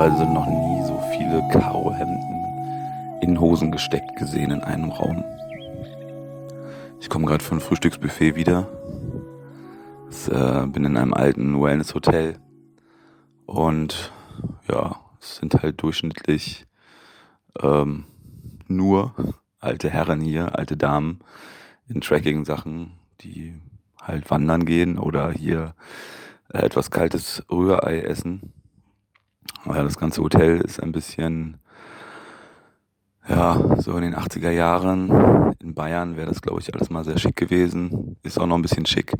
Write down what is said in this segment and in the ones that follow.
habe also noch nie so viele Karohemden in Hosen gesteckt gesehen in einem Raum. Ich komme gerade von Frühstücksbuffet wieder. Ich, äh, bin in einem alten Wellness-Hotel und ja, es sind halt durchschnittlich ähm, nur alte Herren hier, alte Damen in Tracking-Sachen, die halt wandern gehen oder hier äh, etwas kaltes Rührei essen. Ja, das ganze Hotel ist ein bisschen, ja, so in den 80er Jahren. In Bayern wäre das, glaube ich, alles mal sehr schick gewesen. Ist auch noch ein bisschen schick.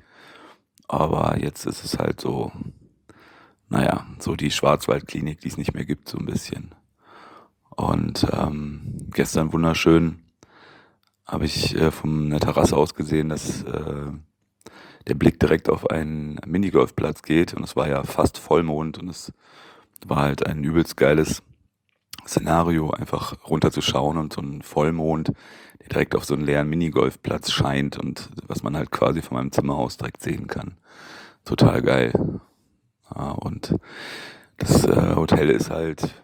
Aber jetzt ist es halt so, naja, so die Schwarzwaldklinik, die es nicht mehr gibt, so ein bisschen. Und ähm, gestern wunderschön habe ich äh, von der Terrasse aus gesehen, dass äh, der Blick direkt auf einen Minigolfplatz geht und es war ja fast Vollmond und es war halt ein übelst geiles Szenario, einfach runterzuschauen und so ein Vollmond, der direkt auf so einen leeren Minigolfplatz scheint und was man halt quasi von meinem Zimmer aus direkt sehen kann. Total geil. Ja, und das äh, Hotel ist halt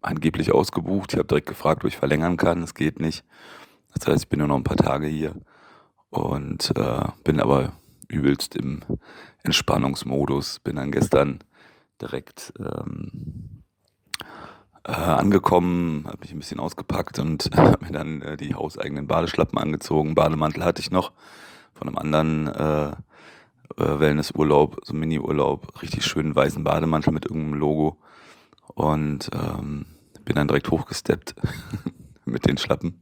angeblich ausgebucht. Ich habe direkt gefragt, ob ich verlängern kann. Es geht nicht. Das heißt, ich bin nur noch ein paar Tage hier und äh, bin aber übelst im Entspannungsmodus. Bin dann gestern direkt ähm, äh, angekommen, habe mich ein bisschen ausgepackt und habe mir dann äh, die hauseigenen Badeschlappen angezogen. Bademantel hatte ich noch von einem anderen äh, äh, Wellnessurlaub, so Mini-Urlaub, richtig schönen weißen Bademantel mit irgendeinem Logo und ähm, bin dann direkt hochgesteppt mit den Schlappen.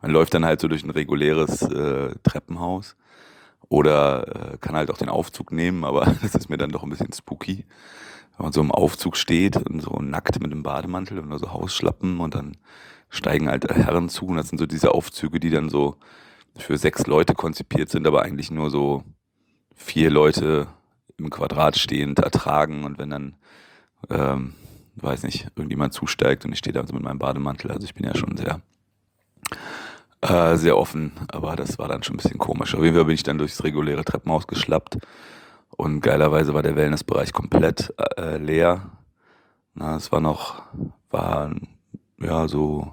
Man läuft dann halt so durch ein reguläres äh, Treppenhaus oder äh, kann halt auch den Aufzug nehmen, aber das ist mir dann doch ein bisschen spooky wenn man so im Aufzug steht und so nackt mit einem Bademantel und so Hausschlappen und dann steigen halt Herren zu. Und das sind so diese Aufzüge, die dann so für sechs Leute konzipiert sind, aber eigentlich nur so vier Leute im Quadrat stehend ertragen. Und wenn dann, ähm, weiß nicht, irgendjemand zusteigt und ich stehe da so mit meinem Bademantel, also ich bin ja schon sehr äh, sehr offen, aber das war dann schon ein bisschen komisch. Auf jeden Fall bin ich dann durchs reguläre Treppenhaus geschlappt und geilerweise war der Wellnessbereich komplett äh, leer. Na, es war noch, war, ja, so,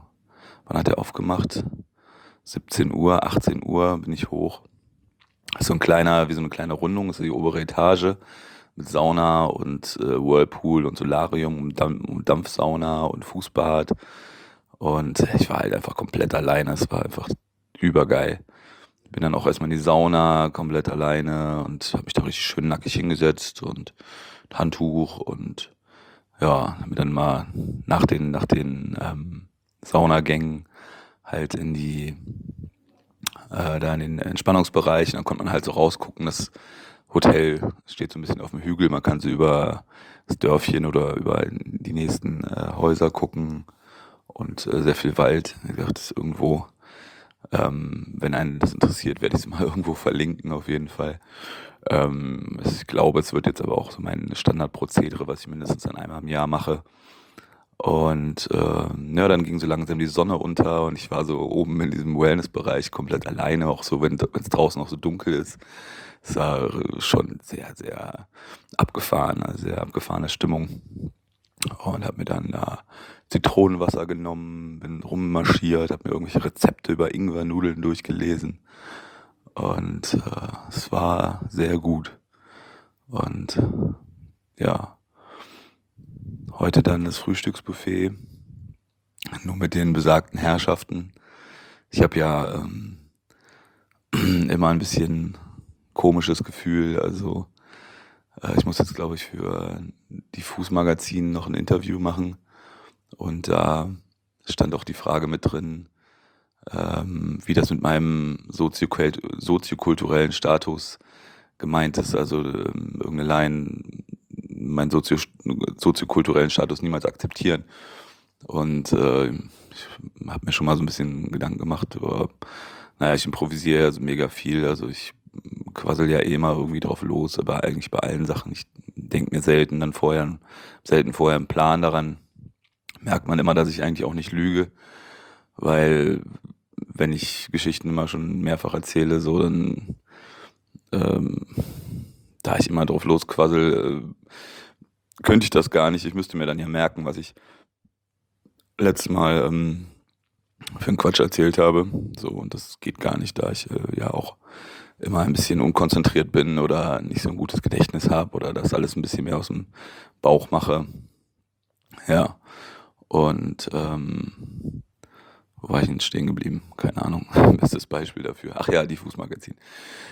wann hat er aufgemacht? 17 Uhr, 18 Uhr bin ich hoch. So ein kleiner, wie so eine kleine Rundung, ist die obere Etage mit Sauna und äh, Whirlpool und Solarium und, Dampf, Dampfsauna und Fußbad. Und ich war halt einfach komplett alleine. Es war einfach übergeil. Bin dann auch erstmal in die Sauna, komplett alleine und habe mich da richtig schön nackig hingesetzt und Handtuch und ja, habe dann mal nach den, nach den ähm, Saunagängen halt in die, äh, da in den Entspannungsbereich. Und dann konnte man halt so rausgucken, das Hotel steht so ein bisschen auf dem Hügel, man kann so über das Dörfchen oder über die nächsten äh, Häuser gucken und äh, sehr viel Wald. Wie gesagt, das ist irgendwo ähm, wenn einen das interessiert, werde ich es mal irgendwo verlinken, auf jeden Fall. Ähm, ich glaube, es wird jetzt aber auch so mein Standardprozedere, was ich mindestens dann einmal im Jahr mache. Und äh, ja, dann ging so langsam die Sonne unter und ich war so oben in diesem Wellness-Bereich komplett alleine, auch so, wenn es draußen auch so dunkel ist. Es war schon sehr, sehr abgefahren, sehr abgefahrene Stimmung. Und habe mir dann da Zitronenwasser genommen, bin rummarschiert, habe mir irgendwelche Rezepte über Ingwernudeln durchgelesen. Und äh, es war sehr gut. Und ja, heute dann das Frühstücksbuffet, nur mit den besagten Herrschaften. Ich habe ja ähm, immer ein bisschen komisches Gefühl. Also äh, ich muss jetzt, glaube ich, für die Fußmagazin noch ein Interview machen. Und da stand auch die Frage mit drin, ähm, wie das mit meinem soziokulturellen Status gemeint ist. Also ähm, irgendeine Line, meinen Sozio soziokulturellen Status niemals akzeptieren. Und äh, ich habe mir schon mal so ein bisschen Gedanken gemacht über, naja, ich improvisiere ja so mega viel. Also ich quassel ja eh immer irgendwie drauf los, aber eigentlich bei allen Sachen. Ich denke mir selten dann vorher, selten vorher einen Plan daran, merkt man immer, dass ich eigentlich auch nicht lüge, weil wenn ich Geschichten immer schon mehrfach erzähle, so dann ähm, da ich immer drauf losquassel, äh, könnte ich das gar nicht. Ich müsste mir dann ja merken, was ich letztes Mal ähm, für einen Quatsch erzählt habe. So, und das geht gar nicht, da ich äh, ja auch immer ein bisschen unkonzentriert bin oder nicht so ein gutes Gedächtnis habe oder das alles ein bisschen mehr aus dem Bauch mache. Ja. Und ähm, wo war ich denn stehen geblieben? Keine Ahnung. Bestes Beispiel dafür. Ach ja, die Fußmagazin.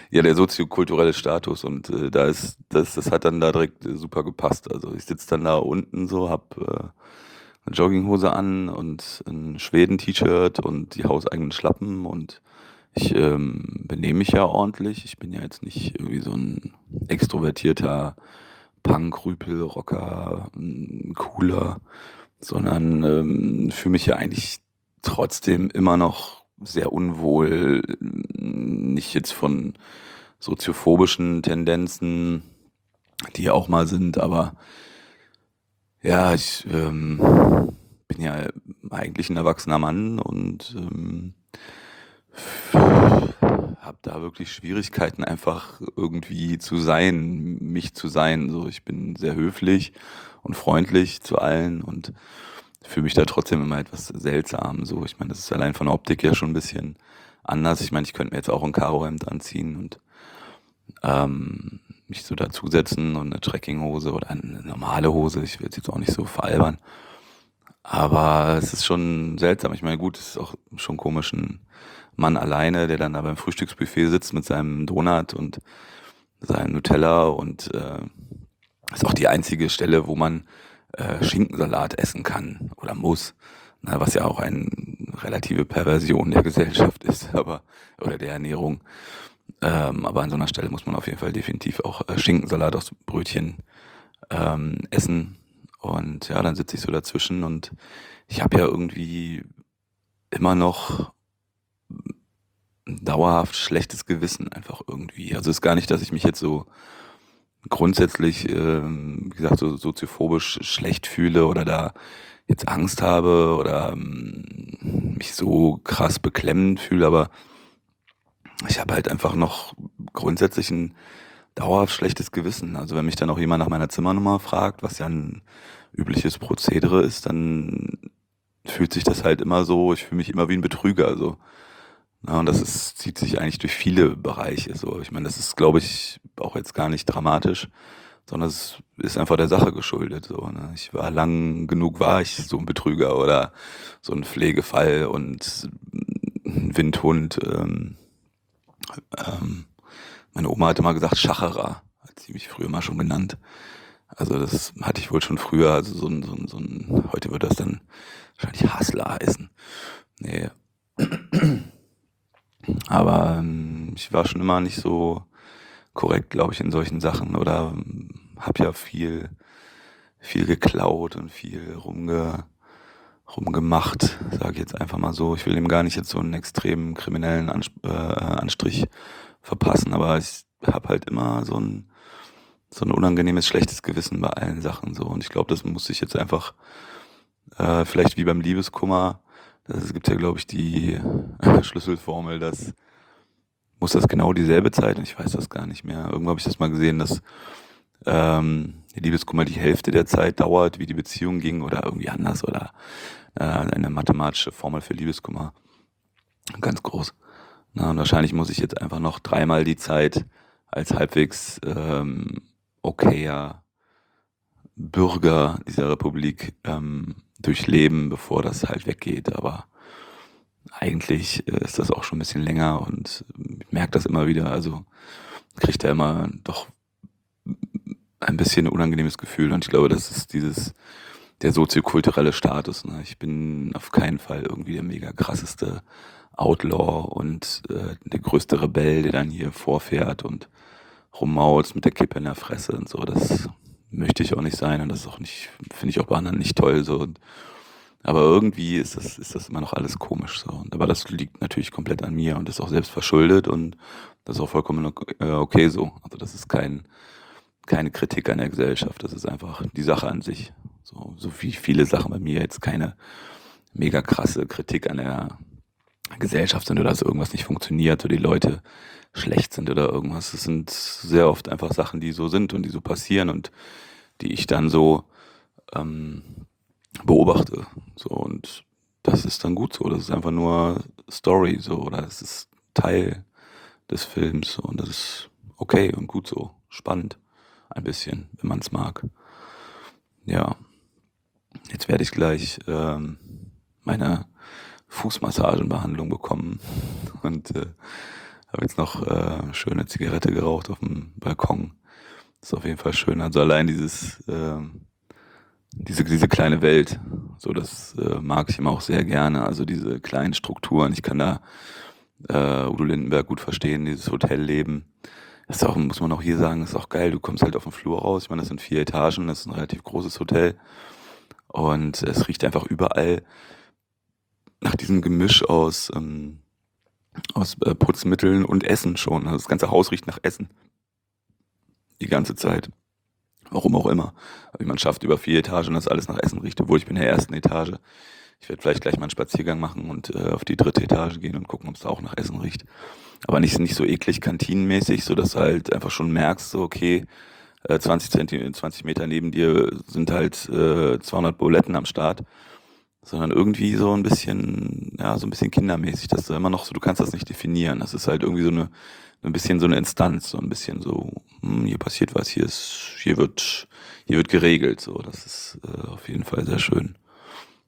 Ja, der soziokulturelle Status und äh, da ist, das, das hat dann da direkt äh, super gepasst. Also ich sitze dann da unten so, hab äh, eine Jogginghose an und ein Schweden-T-Shirt und die hauseigenen Schlappen und ich ähm, benehme mich ja ordentlich. Ich bin ja jetzt nicht irgendwie so ein extrovertierter Punk, Rüpel, Rocker, cooler, sondern ähm, fühle mich ja eigentlich trotzdem immer noch sehr unwohl, nicht jetzt von soziophobischen Tendenzen, die auch mal sind, aber ja, ich ähm, bin ja eigentlich ein erwachsener Mann und ähm, habe da wirklich Schwierigkeiten, einfach irgendwie zu sein, mich zu sein. So, ich bin sehr höflich und freundlich zu allen und fühle mich da trotzdem immer etwas seltsam. So, ich meine, das ist allein von der Optik ja schon ein bisschen anders. Ich meine, ich könnte mir jetzt auch ein Karohemd anziehen und ähm, mich so dazusetzen und eine Trekkinghose oder eine normale Hose. Ich will es jetzt auch nicht so veralbern. Aber es ist schon seltsam. Ich meine, gut, es ist auch schon komisch, ein Mann alleine, der dann da beim Frühstücksbuffet sitzt mit seinem Donut und seinem Nutella und äh, ist auch die einzige Stelle, wo man äh, Schinkensalat essen kann oder muss. Na, was ja auch eine relative Perversion der Gesellschaft ist, aber oder der Ernährung. Ähm, aber an so einer Stelle muss man auf jeden Fall definitiv auch äh, Schinkensalat aus Brötchen ähm, essen. Und ja, dann sitze ich so dazwischen und ich habe ja irgendwie immer noch dauerhaft schlechtes Gewissen einfach irgendwie. Also es ist gar nicht, dass ich mich jetzt so grundsätzlich, ähm, wie gesagt, so soziophobisch schlecht fühle oder da jetzt Angst habe oder ähm, mich so krass beklemmend fühle, aber ich habe halt einfach noch grundsätzlich ein dauerhaft schlechtes Gewissen. Also wenn mich dann auch jemand nach meiner Zimmernummer fragt, was ja ein übliches Prozedere ist, dann fühlt sich das halt immer so, ich fühle mich immer wie ein Betrüger. So. Ja, und das ist, zieht sich eigentlich durch viele Bereiche. So. Ich meine, das ist, glaube ich, auch jetzt gar nicht dramatisch, sondern es ist einfach der Sache geschuldet. So, ne? Ich war lang genug, war ich so ein Betrüger oder so ein Pflegefall und Windhund. Ähm, ähm, meine Oma hat immer gesagt, Schacherer, hat sie mich früher mal schon genannt. Also das hatte ich wohl schon früher, also so ein, so ein, so ein heute wird das dann wahrscheinlich Hassler heißen. Nee. Aber ähm, ich war schon immer nicht so korrekt, glaube ich, in solchen Sachen oder ähm, habe ja viel, viel geklaut und viel rumge, rumgemacht, sage ich jetzt einfach mal so. Ich will dem gar nicht jetzt so einen extremen kriminellen Ansp äh, Anstrich verpassen, aber ich habe halt immer so ein so ein unangenehmes, schlechtes Gewissen bei allen Sachen so. Und ich glaube, das muss ich jetzt einfach, äh, vielleicht wie beim Liebeskummer, es gibt ja, glaube ich, die Schlüsselformel, dass muss das genau dieselbe Zeit, ich weiß das gar nicht mehr. Irgendwo habe ich das mal gesehen, dass ähm, die Liebeskummer die Hälfte der Zeit dauert, wie die Beziehung ging oder irgendwie anders oder äh, eine mathematische Formel für Liebeskummer. Ganz groß. Na, und wahrscheinlich muss ich jetzt einfach noch dreimal die Zeit als halbwegs ähm, okayer Bürger dieser Republik ähm, durchleben, bevor das halt weggeht. Aber eigentlich äh, ist das auch schon ein bisschen länger und ich merke das immer wieder. Also kriegt er immer doch ein bisschen ein unangenehmes Gefühl und ich glaube, das ist dieses der soziokulturelle Status. Ne? Ich bin auf keinen Fall irgendwie der mega krasseste Outlaw und äh, der größte Rebell, der dann hier vorfährt und rummault mit der Kippe in der Fresse und so. Das möchte ich auch nicht sein und das ist auch nicht, finde ich auch bei anderen nicht toll so. Aber irgendwie ist das, ist das immer noch alles komisch so. Aber das liegt natürlich komplett an mir und ist auch selbst verschuldet und das ist auch vollkommen äh, okay so. Also das ist kein, keine Kritik an der Gesellschaft. Das ist einfach die Sache an sich. So, so wie viele Sachen bei mir jetzt keine mega krasse Kritik an der Gesellschaft sind oder dass irgendwas nicht funktioniert oder die Leute schlecht sind oder irgendwas. Das sind sehr oft einfach Sachen, die so sind und die so passieren und die ich dann so ähm, beobachte. So und das ist dann gut so. Das ist einfach nur Story so oder es ist Teil des Films so, und das ist okay und gut so, spannend ein bisschen, wenn man es mag. Ja, jetzt werde ich gleich ähm, meine Fußmassagenbehandlung bekommen und äh, habe jetzt noch äh, schöne Zigarette geraucht auf dem Balkon. Das ist auf jeden Fall schön. Also allein dieses äh, diese, diese kleine Welt, so das äh, mag ich immer auch sehr gerne. Also diese kleinen Strukturen. Ich kann da äh, Udo Lindenberg gut verstehen, dieses Hotelleben. Das ist auch, muss man auch hier sagen, ist auch geil. Du kommst halt auf den Flur raus. Ich meine, das sind vier Etagen, das ist ein relativ großes Hotel. Und es riecht einfach überall nach diesem Gemisch aus, ähm, aus äh, Putzmitteln und Essen schon. Also das ganze Haus riecht nach Essen. Die ganze Zeit. Warum auch immer. Aber man schafft über vier Etagen, dass alles nach Essen riecht, obwohl ich bin in der ersten Etage. Ich werde vielleicht gleich mal einen Spaziergang machen und äh, auf die dritte Etage gehen und gucken, ob es da auch nach Essen riecht. Aber nicht, nicht so eklig kantinenmäßig, so dass du halt einfach schon merkst, so okay, äh, 20 Zentimeter, 20 Meter neben dir sind halt äh, 200 Buletten am Start, sondern irgendwie so ein bisschen, ja, so ein bisschen kindermäßig, dass du immer noch so, du kannst das nicht definieren. Das ist halt irgendwie so eine, ein bisschen so eine Instanz, so ein bisschen so, hm, hier passiert was, hier ist, hier wird, hier wird geregelt, so, das ist äh, auf jeden Fall sehr schön.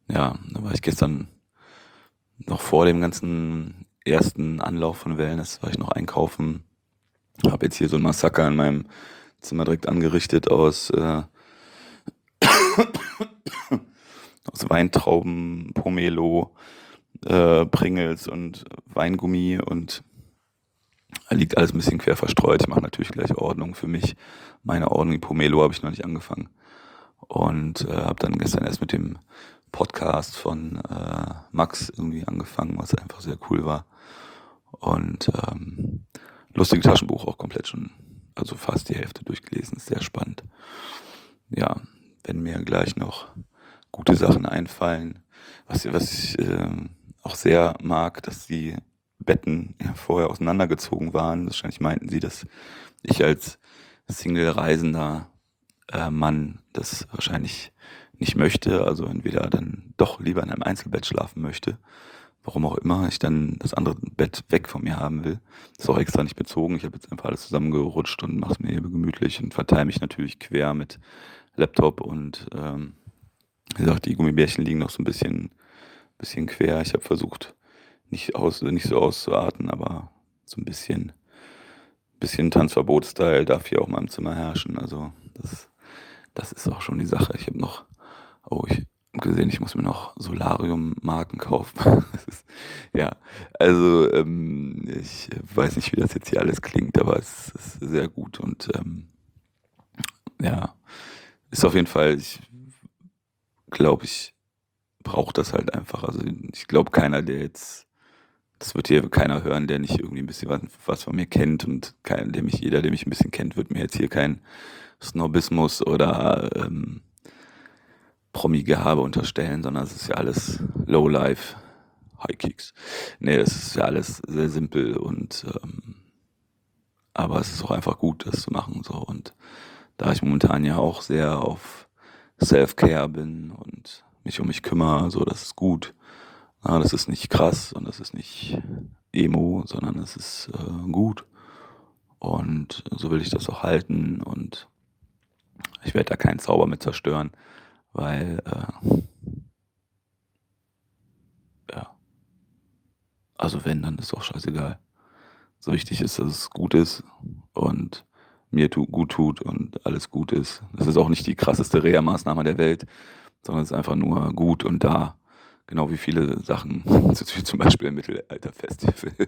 Ja, da war ich gestern noch vor dem ganzen ersten Anlauf von Wellness, war ich noch einkaufen, habe jetzt hier so ein Massaker in meinem Zimmer direkt angerichtet aus, äh, aus Weintrauben, Pomelo, äh, Pringles und Weingummi und liegt alles ein bisschen quer verstreut. Ich mache natürlich gleich Ordnung für mich. Meine Ordnung, Pomelo habe ich noch nicht angefangen. Und äh, habe dann gestern erst mit dem Podcast von äh, Max irgendwie angefangen, was einfach sehr cool war. Und ähm, lustige Taschenbuch auch komplett schon, also fast die Hälfte durchgelesen, ist sehr spannend. Ja, wenn mir gleich noch gute Sachen einfallen, was, was ich äh, auch sehr mag, dass die Betten ja, vorher auseinandergezogen waren. Wahrscheinlich meinten sie, dass ich als Single-Reisender äh, Mann das wahrscheinlich nicht möchte, also entweder dann doch lieber in einem Einzelbett schlafen möchte, warum auch immer ich dann das andere Bett weg von mir haben will. Ist auch extra nicht bezogen. Ich habe jetzt einfach alles zusammengerutscht und mache es mir hier gemütlich und verteile mich natürlich quer mit Laptop und ähm, wie gesagt, die Gummibärchen liegen noch so ein bisschen, bisschen quer. Ich habe versucht, nicht, aus, nicht so auszuarten, aber so ein bisschen, bisschen Tanzverbot-Style darf hier auch mal im Zimmer herrschen. Also das, das ist auch schon die Sache. Ich habe noch Oh, ich habe gesehen, ich muss mir noch Solarium-Marken kaufen. ist, ja, also ähm, ich weiß nicht, wie das jetzt hier alles klingt, aber es ist sehr gut und ähm, ja, ist auf jeden Fall, ich glaube, ich brauche das halt einfach. Also ich glaube, keiner, der jetzt, das wird hier keiner hören, der nicht irgendwie ein bisschen was, was von mir kennt und kein, der mich, jeder, der mich ein bisschen kennt, wird mir jetzt hier kein Snobismus oder ähm, Promi-Gehabe unterstellen, sondern es ist ja alles Low-Life, High-Kicks. Nee, es ist ja alles sehr simpel und ähm, aber es ist auch einfach gut, das zu machen. so Und da ich momentan ja auch sehr auf Self-Care bin und mich um mich kümmere, so das ist gut. Ja, das ist nicht krass und das ist nicht Emo, sondern es ist äh, gut. Und so will ich das auch halten und ich werde da keinen Zauber mit zerstören weil äh, ja, also wenn, dann ist auch scheißegal. So wichtig ist, dass es gut ist und mir tu, gut tut und alles gut ist. Das ist auch nicht die krasseste Reha-Maßnahme der Welt, sondern es ist einfach nur gut und da. Genau wie viele Sachen, zum Beispiel im Mittelalter-Festival.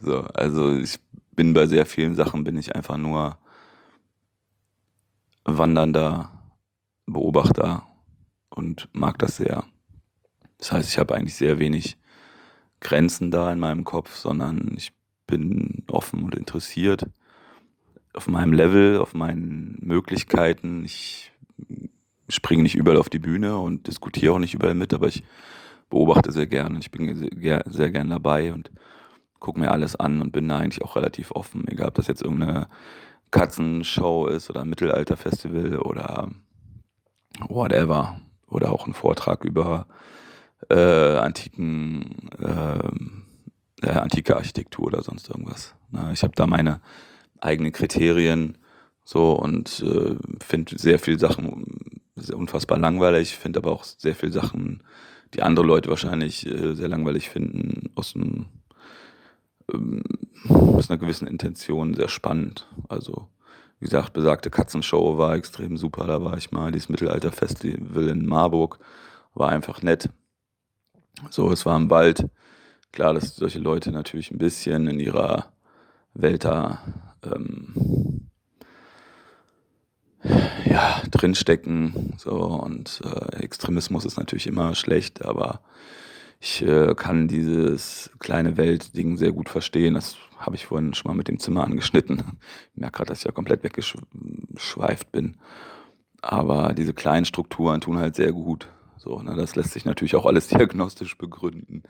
so, also ich bin bei sehr vielen Sachen, bin ich einfach nur wandernder Beobachter und mag das sehr. Das heißt, ich habe eigentlich sehr wenig Grenzen da in meinem Kopf, sondern ich bin offen und interessiert auf meinem Level, auf meinen Möglichkeiten. Ich springe nicht überall auf die Bühne und diskutiere auch nicht überall mit, aber ich beobachte sehr gerne. Ich bin sehr, sehr gern dabei und gucke mir alles an und bin da eigentlich auch relativ offen. Egal, ob das jetzt irgendeine Katzenshow ist oder ein Mittelalterfestival oder whatever. Oder auch ein Vortrag über äh, antiken, äh, äh, antike Architektur oder sonst irgendwas. Ich habe da meine eigenen Kriterien so und äh, finde sehr viele Sachen unfassbar langweilig, finde aber auch sehr viele Sachen, die andere Leute wahrscheinlich äh, sehr langweilig finden, aus, einem, ähm, aus einer gewissen Intention sehr spannend. Also wie gesagt, besagte Katzenshow war extrem super, da war ich mal, dieses Mittelalterfestival in Marburg war einfach nett. So, es war im Wald. Klar, dass solche Leute natürlich ein bisschen in ihrer Welt da ähm, ja, drinstecken. So, und äh, Extremismus ist natürlich immer schlecht, aber ich äh, kann dieses kleine Weltding sehr gut verstehen. Das habe ich vorhin schon mal mit dem Zimmer angeschnitten. Ich merke gerade, dass ich ja komplett weggeschweift bin. Aber diese kleinen Strukturen tun halt sehr gut. So, ne, das lässt sich natürlich auch alles diagnostisch begründen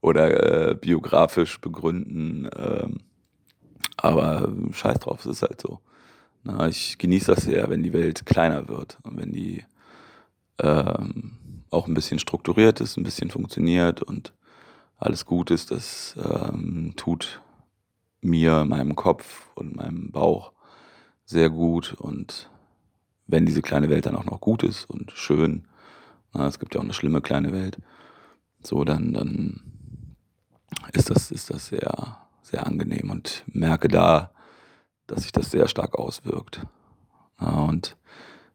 oder äh, biografisch begründen. Ähm, aber scheiß drauf, es ist halt so. Na, ich genieße das sehr, wenn die Welt kleiner wird und wenn die ähm, auch ein bisschen strukturiert ist, ein bisschen funktioniert und alles gut ist. Das ähm, tut mir, meinem Kopf und meinem Bauch sehr gut. Und wenn diese kleine Welt dann auch noch gut ist und schön, na, es gibt ja auch eine schlimme kleine Welt, so dann, dann ist das, ist das sehr, sehr angenehm und merke da, dass sich das sehr stark auswirkt. Und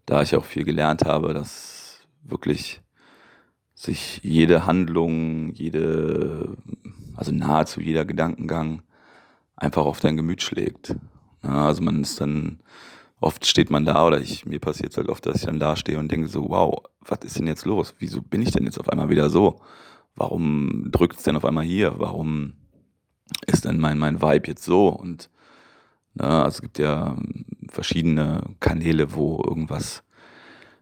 da ich auch viel gelernt habe, dass wirklich sich jede Handlung, jede, also nahezu jeder Gedankengang einfach auf dein Gemüt schlägt. Also man ist dann, oft steht man da oder ich, mir passiert es halt oft, dass ich dann da stehe und denke so, wow, was ist denn jetzt los? Wieso bin ich denn jetzt auf einmal wieder so? Warum drückt es denn auf einmal hier? Warum ist denn mein, mein Vibe jetzt so? Und Ne? Also es gibt ja verschiedene Kanäle, wo irgendwas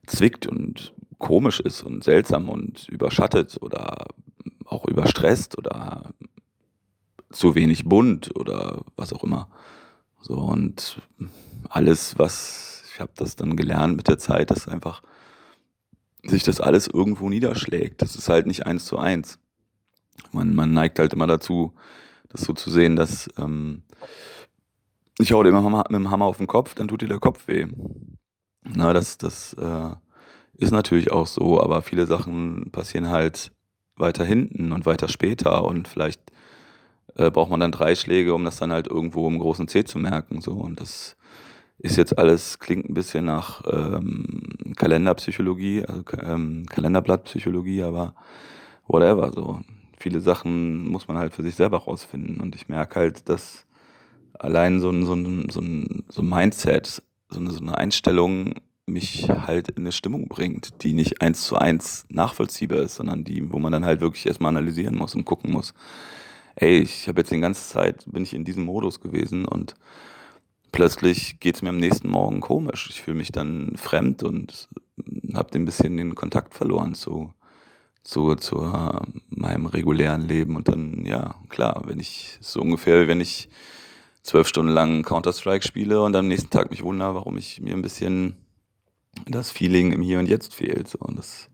zwickt und komisch ist und seltsam und überschattet oder auch überstresst oder zu wenig bunt oder was auch immer. So und alles, was ich habe das dann gelernt mit der Zeit, dass einfach sich das alles irgendwo niederschlägt. Das ist halt nicht eins zu eins. Man, man neigt halt immer dazu, das so zu sehen, dass ähm, ich hau dir mit dem Hammer auf den Kopf, dann tut dir der Kopf weh. Na, das, das äh, ist natürlich auch so, aber viele Sachen passieren halt weiter hinten und weiter später und vielleicht äh, braucht man dann drei Schläge, um das dann halt irgendwo im großen C zu merken. So. Und das ist jetzt alles, klingt ein bisschen nach ähm, Kalenderpsychologie, also ähm, Kalenderblattpsychologie, aber whatever. So. Viele Sachen muss man halt für sich selber rausfinden. Und ich merke halt, dass allein so ein, so ein, so ein, so ein Mindset, so eine, so eine Einstellung mich halt in eine Stimmung bringt, die nicht eins zu eins nachvollziehbar ist, sondern die, wo man dann halt wirklich erstmal analysieren muss und gucken muss, ey, ich habe jetzt die ganze Zeit, bin ich in diesem Modus gewesen und plötzlich geht es mir am nächsten Morgen komisch. Ich fühle mich dann fremd und habe ein bisschen den Kontakt verloren zu, zu, zu meinem regulären Leben. Und dann, ja, klar, wenn ich so ungefähr, wenn ich zwölf Stunden lang Counter-Strike spiele und am nächsten Tag mich wundere, warum ich mir ein bisschen das Feeling im Hier und Jetzt fehlt. So. Und das,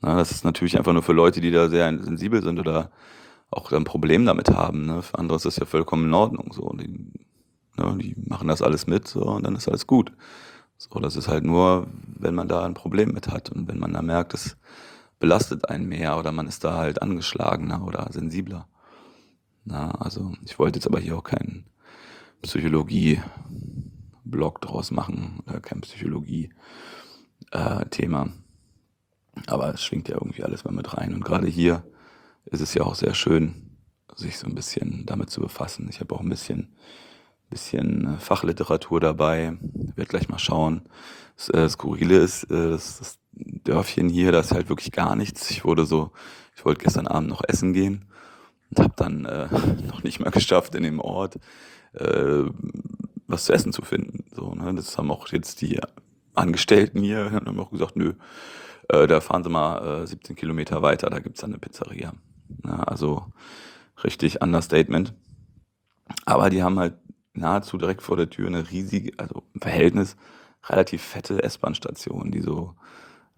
na, das ist natürlich einfach nur für Leute, die da sehr sensibel sind oder auch ein Problem damit haben. Ne? Für andere ist das ja vollkommen in Ordnung. So. Die, ne, die machen das alles mit so, und dann ist alles gut. So, das ist halt nur, wenn man da ein Problem mit hat und wenn man da merkt, es belastet einen mehr oder man ist da halt angeschlagener oder sensibler. Na, also ich wollte jetzt aber hier auch keinen Psychologie-Blog draus machen oder kein Psychologie-Thema. Äh, Aber es schwingt ja irgendwie alles mal mit rein. Und gerade hier ist es ja auch sehr schön, sich so ein bisschen damit zu befassen. Ich habe auch ein bisschen, bisschen äh, Fachliteratur dabei. Ich werde gleich mal schauen. Das äh, Skurrile ist, äh, das, das Dörfchen hier, da ist halt wirklich gar nichts. Ich wurde so, ich wollte gestern Abend noch essen gehen und habe dann äh, noch nicht mal geschafft in dem Ort äh, was zu essen zu finden. So, ne? Das haben auch jetzt die Angestellten hier haben auch gesagt, nö, äh, da fahren sie mal äh, 17 Kilometer weiter, da gibt's dann eine Pizzeria. Ja, also richtig Understatement. Aber die haben halt nahezu direkt vor der Tür eine riesige, also im Verhältnis relativ fette S-Bahn-Station, die so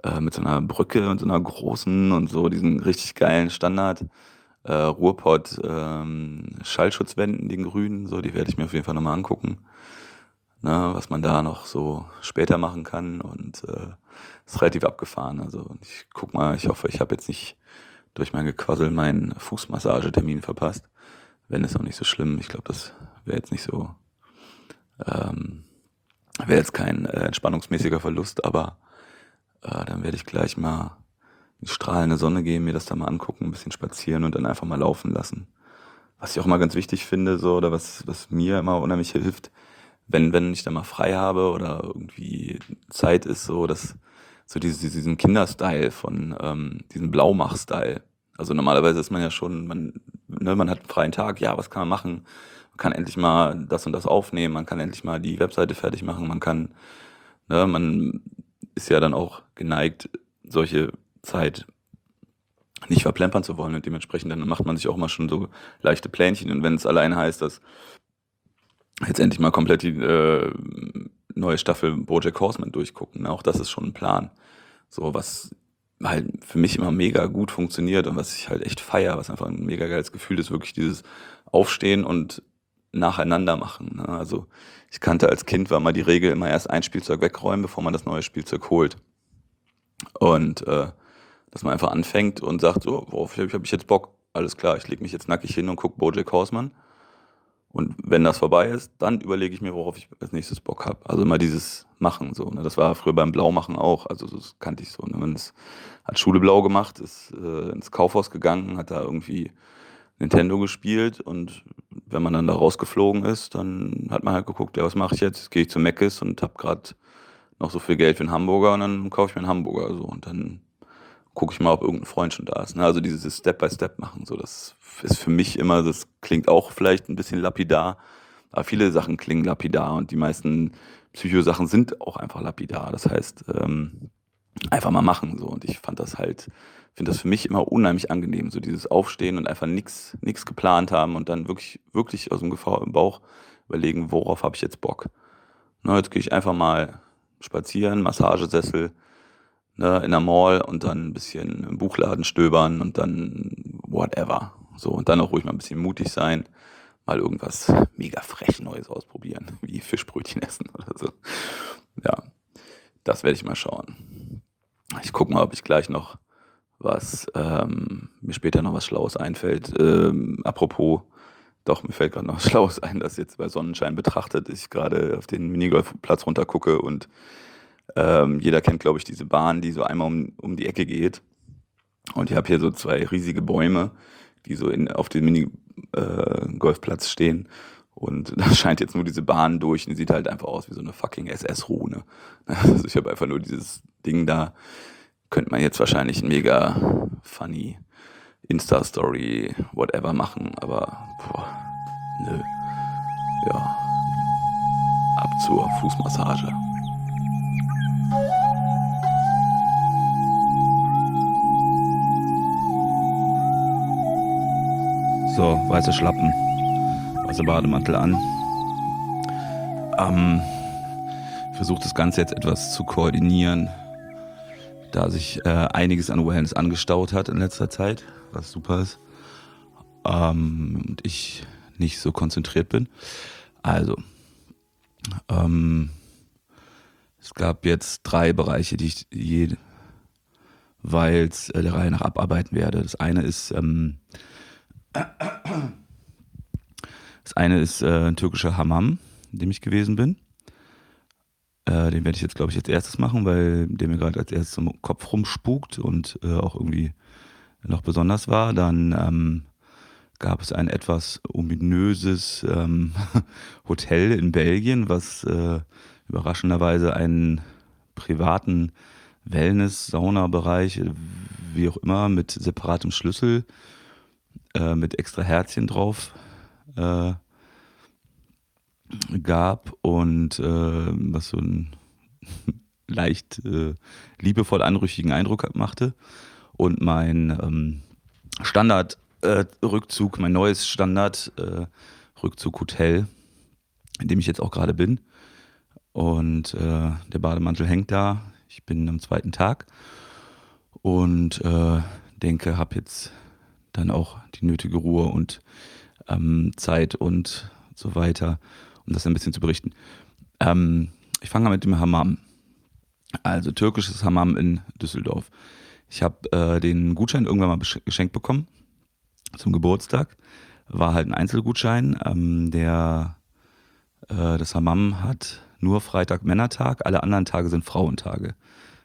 äh, mit so einer Brücke und so einer großen und so diesen richtig geilen Standard äh, Ruhrpott ähm, Schallschutzwänden, den grünen, so, die werde ich mir auf jeden Fall nochmal angucken. Ne, was man da noch so später machen kann und äh, ist relativ abgefahren. Also ich guck mal, ich hoffe, ich habe jetzt nicht durch mein Gequassel meinen Fußmassagetermin verpasst. Wenn ist auch nicht so schlimm. Ich glaube, das wäre jetzt nicht so, ähm, wäre jetzt kein äh, entspannungsmäßiger Verlust, aber äh, dann werde ich gleich mal in strahlende Sonne gehen, mir das da mal angucken, ein bisschen spazieren und dann einfach mal laufen lassen. Was ich auch mal ganz wichtig finde, so, oder was, was mir immer unheimlich hilft, wenn, wenn ich da mal frei habe oder irgendwie Zeit ist, so, dass so diese, diesen Kinderstyle von ähm, diesem Blaumach-Style. Also normalerweise ist man ja schon, man, ne, man hat einen freien Tag, ja, was kann man machen? Man kann endlich mal das und das aufnehmen, man kann endlich mal die Webseite fertig machen, man kann, ne, man ist ja dann auch geneigt, solche Zeit nicht verplempern zu wollen und dementsprechend dann macht man sich auch mal schon so leichte Plänchen und wenn es allein heißt, dass jetzt endlich mal komplett die äh, neue Staffel Bojack Horseman durchgucken. Ne? Auch das ist schon ein Plan. So, was halt für mich immer mega gut funktioniert und was ich halt echt feier, was einfach ein mega geiles Gefühl ist, wirklich dieses Aufstehen und nacheinander machen. Ne? Also ich kannte als Kind war mal die Regel immer erst ein Spielzeug wegräumen, bevor man das neue Spielzeug holt. Und äh, dass man einfach anfängt und sagt, so, worauf habe ich jetzt Bock? Alles klar, ich lege mich jetzt nackig hin und gucke Bojack Horseman. Und wenn das vorbei ist, dann überlege ich mir, worauf ich als nächstes Bock habe. Also immer dieses Machen so. Ne? Das war früher beim Blaumachen auch. Also das kannte ich so. Ne? Man ist, hat Schule blau gemacht, ist äh, ins Kaufhaus gegangen, hat da irgendwie Nintendo gespielt und wenn man dann da rausgeflogen ist, dann hat man halt geguckt, ja, was mache ich jetzt? Gehe ich zu Meckes und habe gerade noch so viel Geld für einen Hamburger und dann kaufe ich mir einen Hamburger so und dann gucke ich mal, ob irgendein Freund schon da ist. Ne? Also dieses Step-by-Step machen, so das ist für mich immer, das klingt auch vielleicht ein bisschen lapidar, aber viele Sachen klingen lapidar und die meisten Psychosachen sind auch einfach lapidar. Das heißt, ähm, einfach mal machen so und ich fand das halt, finde das für mich immer unheimlich angenehm, so dieses Aufstehen und einfach nichts nichts geplant haben und dann wirklich wirklich aus dem Gefahr im Bauch überlegen, worauf habe ich jetzt Bock. Na, jetzt gehe ich einfach mal spazieren, Massagesessel, ne, in der Mall und dann ein bisschen im Buchladen stöbern und dann whatever. So, und dann auch ruhig mal ein bisschen mutig sein, mal irgendwas mega frech Neues ausprobieren, wie Fischbrötchen essen oder so. Ja, das werde ich mal schauen. Ich gucke mal, ob ich gleich noch was, ähm, mir später noch was Schlaues einfällt. Ähm, apropos, doch, mir fällt gerade noch was Schlaues ein, dass jetzt bei Sonnenschein betrachtet ich gerade auf den Minigolfplatz runtergucke und ähm, jeder kennt, glaube ich, diese Bahn, die so einmal um, um die Ecke geht. Und ich habe hier so zwei riesige Bäume, die so in, auf dem Mini-Golfplatz äh, stehen. Und da scheint jetzt nur diese Bahn durch und die sieht halt einfach aus wie so eine fucking SS-Rune. Also ich habe einfach nur dieses Ding da. Könnte man jetzt wahrscheinlich ein mega funny Insta-Story, whatever machen, aber boah, nö. Ja. Ab zur Fußmassage. So, weiße Schlappen, weiße Bademantel an. Ähm, Versuche das Ganze jetzt etwas zu koordinieren, da sich äh, einiges an Wellness angestaut hat in letzter Zeit, was super ist. Ähm, und ich nicht so konzentriert bin. Also, ähm, es gab jetzt drei Bereiche, die ich jeweils äh, der Reihe nach abarbeiten werde. Das eine ist ähm, das eine ist äh, ein türkischer Hammam, in dem ich gewesen bin. Äh, den werde ich jetzt, glaube ich, als erstes machen, weil der mir gerade als erstes im Kopf rumspukt und äh, auch irgendwie noch besonders war. Dann ähm, gab es ein etwas ominöses ähm, Hotel in Belgien, was äh, überraschenderweise einen privaten Wellness-Saunabereich, wie auch immer, mit separatem Schlüssel äh, mit extra Herzchen drauf äh, gab und äh, was so einen leicht äh, liebevoll anrüchigen Eindruck machte. Und mein ähm, Standard-Rückzug, mein neues Standard-Rückzug-Hotel in dem ich jetzt auch gerade bin. Und äh, der Bademantel hängt da. Ich bin am zweiten Tag und äh, denke, habe jetzt dann auch die nötige Ruhe und ähm, Zeit und so weiter, um das ein bisschen zu berichten. Ähm, ich fange mit dem Hammam. Also türkisches Hammam in Düsseldorf. Ich habe äh, den Gutschein irgendwann mal geschenkt bekommen zum Geburtstag. War halt ein Einzelgutschein. Ähm, der äh, das Hammam hat nur Freitag Männertag, alle anderen Tage sind Frauentage.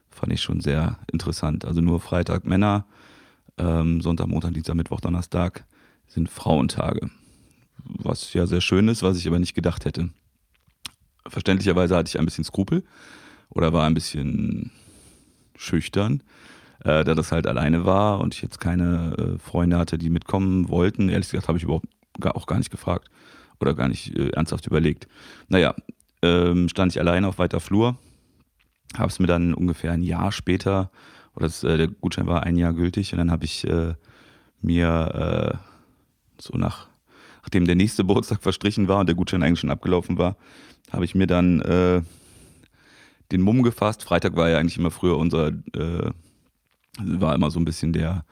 Fand ich schon sehr interessant. Also nur Freitag Männer, ähm, Sonntag, Montag, Dienstag, Mittwoch, Donnerstag sind Frauentage. Was ja sehr schön ist, was ich aber nicht gedacht hätte. Verständlicherweise hatte ich ein bisschen Skrupel oder war ein bisschen schüchtern, äh, da das halt alleine war und ich jetzt keine äh, Freunde hatte, die mitkommen wollten. Ehrlich gesagt habe ich überhaupt gar, auch gar nicht gefragt oder gar nicht äh, ernsthaft überlegt. Naja, ähm, stand ich alleine auf weiter Flur, habe es mir dann ungefähr ein Jahr später, oder das, äh, der Gutschein war ein Jahr gültig und dann habe ich äh, mir äh, so nach, nachdem der nächste Geburtstag verstrichen war und der Gutschein eigentlich schon abgelaufen war, habe ich mir dann äh, den Mumm gefasst. Freitag war ja eigentlich immer früher unser, äh, war immer so ein bisschen der,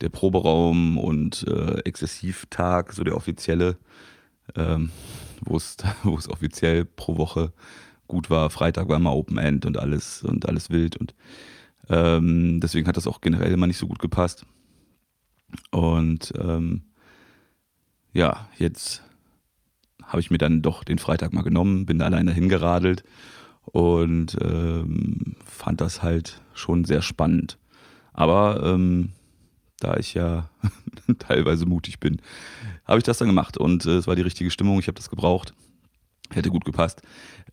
der Proberaum und äh, Exzessivtag, so der offizielle, ähm, wo es offiziell pro Woche gut war. Freitag war immer Open End und alles und alles wild und ähm, deswegen hat das auch generell immer nicht so gut gepasst. Und ähm, ja, jetzt habe ich mir dann doch den Freitag mal genommen, bin da alleine hingeradelt und ähm, fand das halt schon sehr spannend. Aber ähm, da ich ja teilweise mutig bin, habe ich das dann gemacht und äh, es war die richtige Stimmung, ich habe das gebraucht, hätte gut gepasst.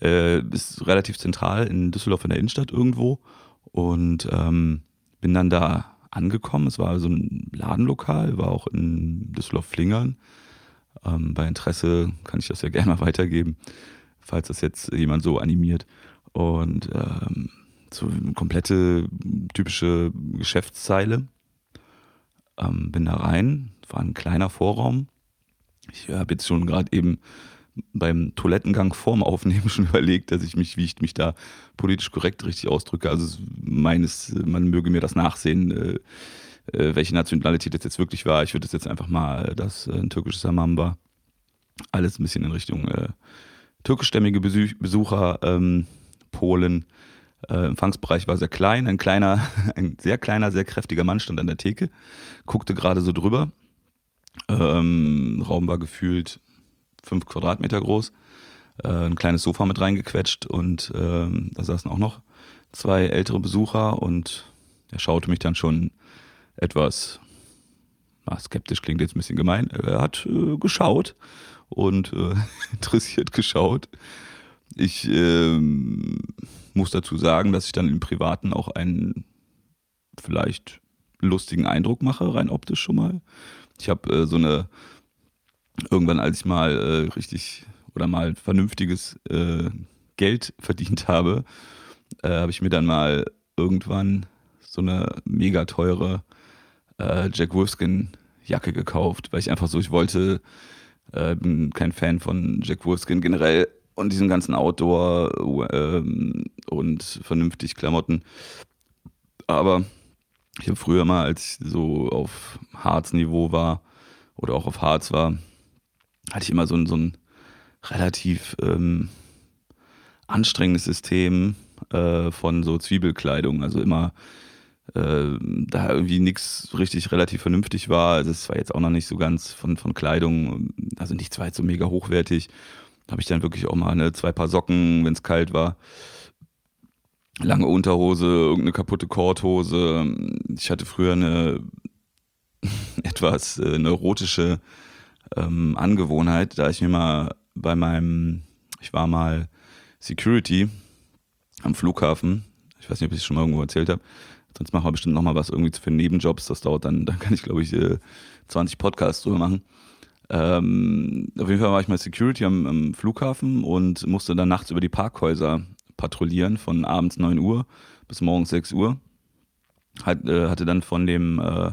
Äh, ist relativ zentral in Düsseldorf in der Innenstadt irgendwo und ähm, bin dann da angekommen. Es war so ein Ladenlokal, war auch in Düsseldorf-Flingern. Ähm, bei Interesse kann ich das ja gerne mal weitergeben, falls das jetzt jemand so animiert. Und ähm, so eine komplette typische Geschäftszeile. Ähm, bin da rein, war ein kleiner Vorraum. Ich habe jetzt schon gerade eben beim Toilettengang vorm Aufnehmen schon überlegt, dass ich mich, wie ich mich da politisch korrekt richtig ausdrücke. Also meines, man möge mir das nachsehen, äh, äh, welche Nationalität das jetzt wirklich war. Ich würde jetzt einfach mal, dass äh, ein türkisches Hammam war. Alles ein bisschen in Richtung äh, türkischstämmige Besuch, Besucher, ähm, Polen. Äh, Empfangsbereich war sehr klein. Ein kleiner, ein sehr kleiner, sehr kräftiger Mann stand an der Theke, guckte gerade so drüber. Ähm, Raum war gefühlt fünf Quadratmeter groß, äh, ein kleines Sofa mit reingequetscht und ähm, da saßen auch noch zwei ältere Besucher und er schaute mich dann schon etwas ah, skeptisch, klingt jetzt ein bisschen gemein. Er hat äh, geschaut und äh, interessiert geschaut. Ich ähm, muss dazu sagen, dass ich dann im Privaten auch einen vielleicht lustigen Eindruck mache, rein optisch schon mal. Ich habe äh, so eine irgendwann, als ich mal äh, richtig oder mal vernünftiges äh, Geld verdient habe, äh, habe ich mir dann mal irgendwann so eine mega teure äh, Jack Wolfskin Jacke gekauft, weil ich einfach so, ich wollte, äh, bin kein Fan von Jack Wolfskin generell und diesen ganzen Outdoor ähm, und vernünftig Klamotten. Aber ich habe früher mal, als ich so auf Harz-Niveau war oder auch auf Harz war, hatte ich immer so ein, so ein relativ ähm, anstrengendes System äh, von so Zwiebelkleidung. Also immer äh, da irgendwie nichts richtig relativ vernünftig war. Also es war jetzt auch noch nicht so ganz von, von Kleidung, also nichts war so mega hochwertig. Habe ich dann wirklich auch mal eine, zwei Paar Socken, wenn es kalt war. Lange Unterhose, irgendeine kaputte Korthose. Ich hatte früher eine etwas äh, neurotische ähm, Angewohnheit, da ich mir mal bei meinem, ich war mal Security am Flughafen, ich weiß nicht, ob ich es schon mal irgendwo erzählt habe, sonst machen wir bestimmt nochmal was irgendwie für Nebenjobs, das dauert dann, dann kann ich glaube ich 20 äh, Podcasts drüber machen. Ähm, auf jeden Fall war ich mal Security am, am, Flughafen und musste dann nachts über die Parkhäuser patrouillieren von abends 9 Uhr bis morgens 6 Uhr. Hat, äh, hatte dann von dem äh,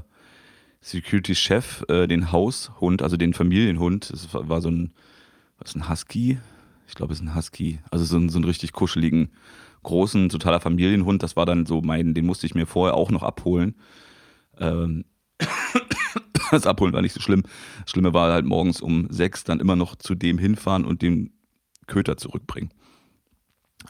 Security-Chef äh, den Haushund, also den Familienhund, das war so ein, was ein Husky, ich glaube, es ist ein Husky. Also so, ein, so einen richtig kuscheligen, großen, totaler Familienhund. Das war dann so mein, den musste ich mir vorher auch noch abholen. Ähm, das Abholen war nicht so schlimm. Das Schlimme war halt morgens um sechs dann immer noch zu dem hinfahren und den Köter zurückbringen.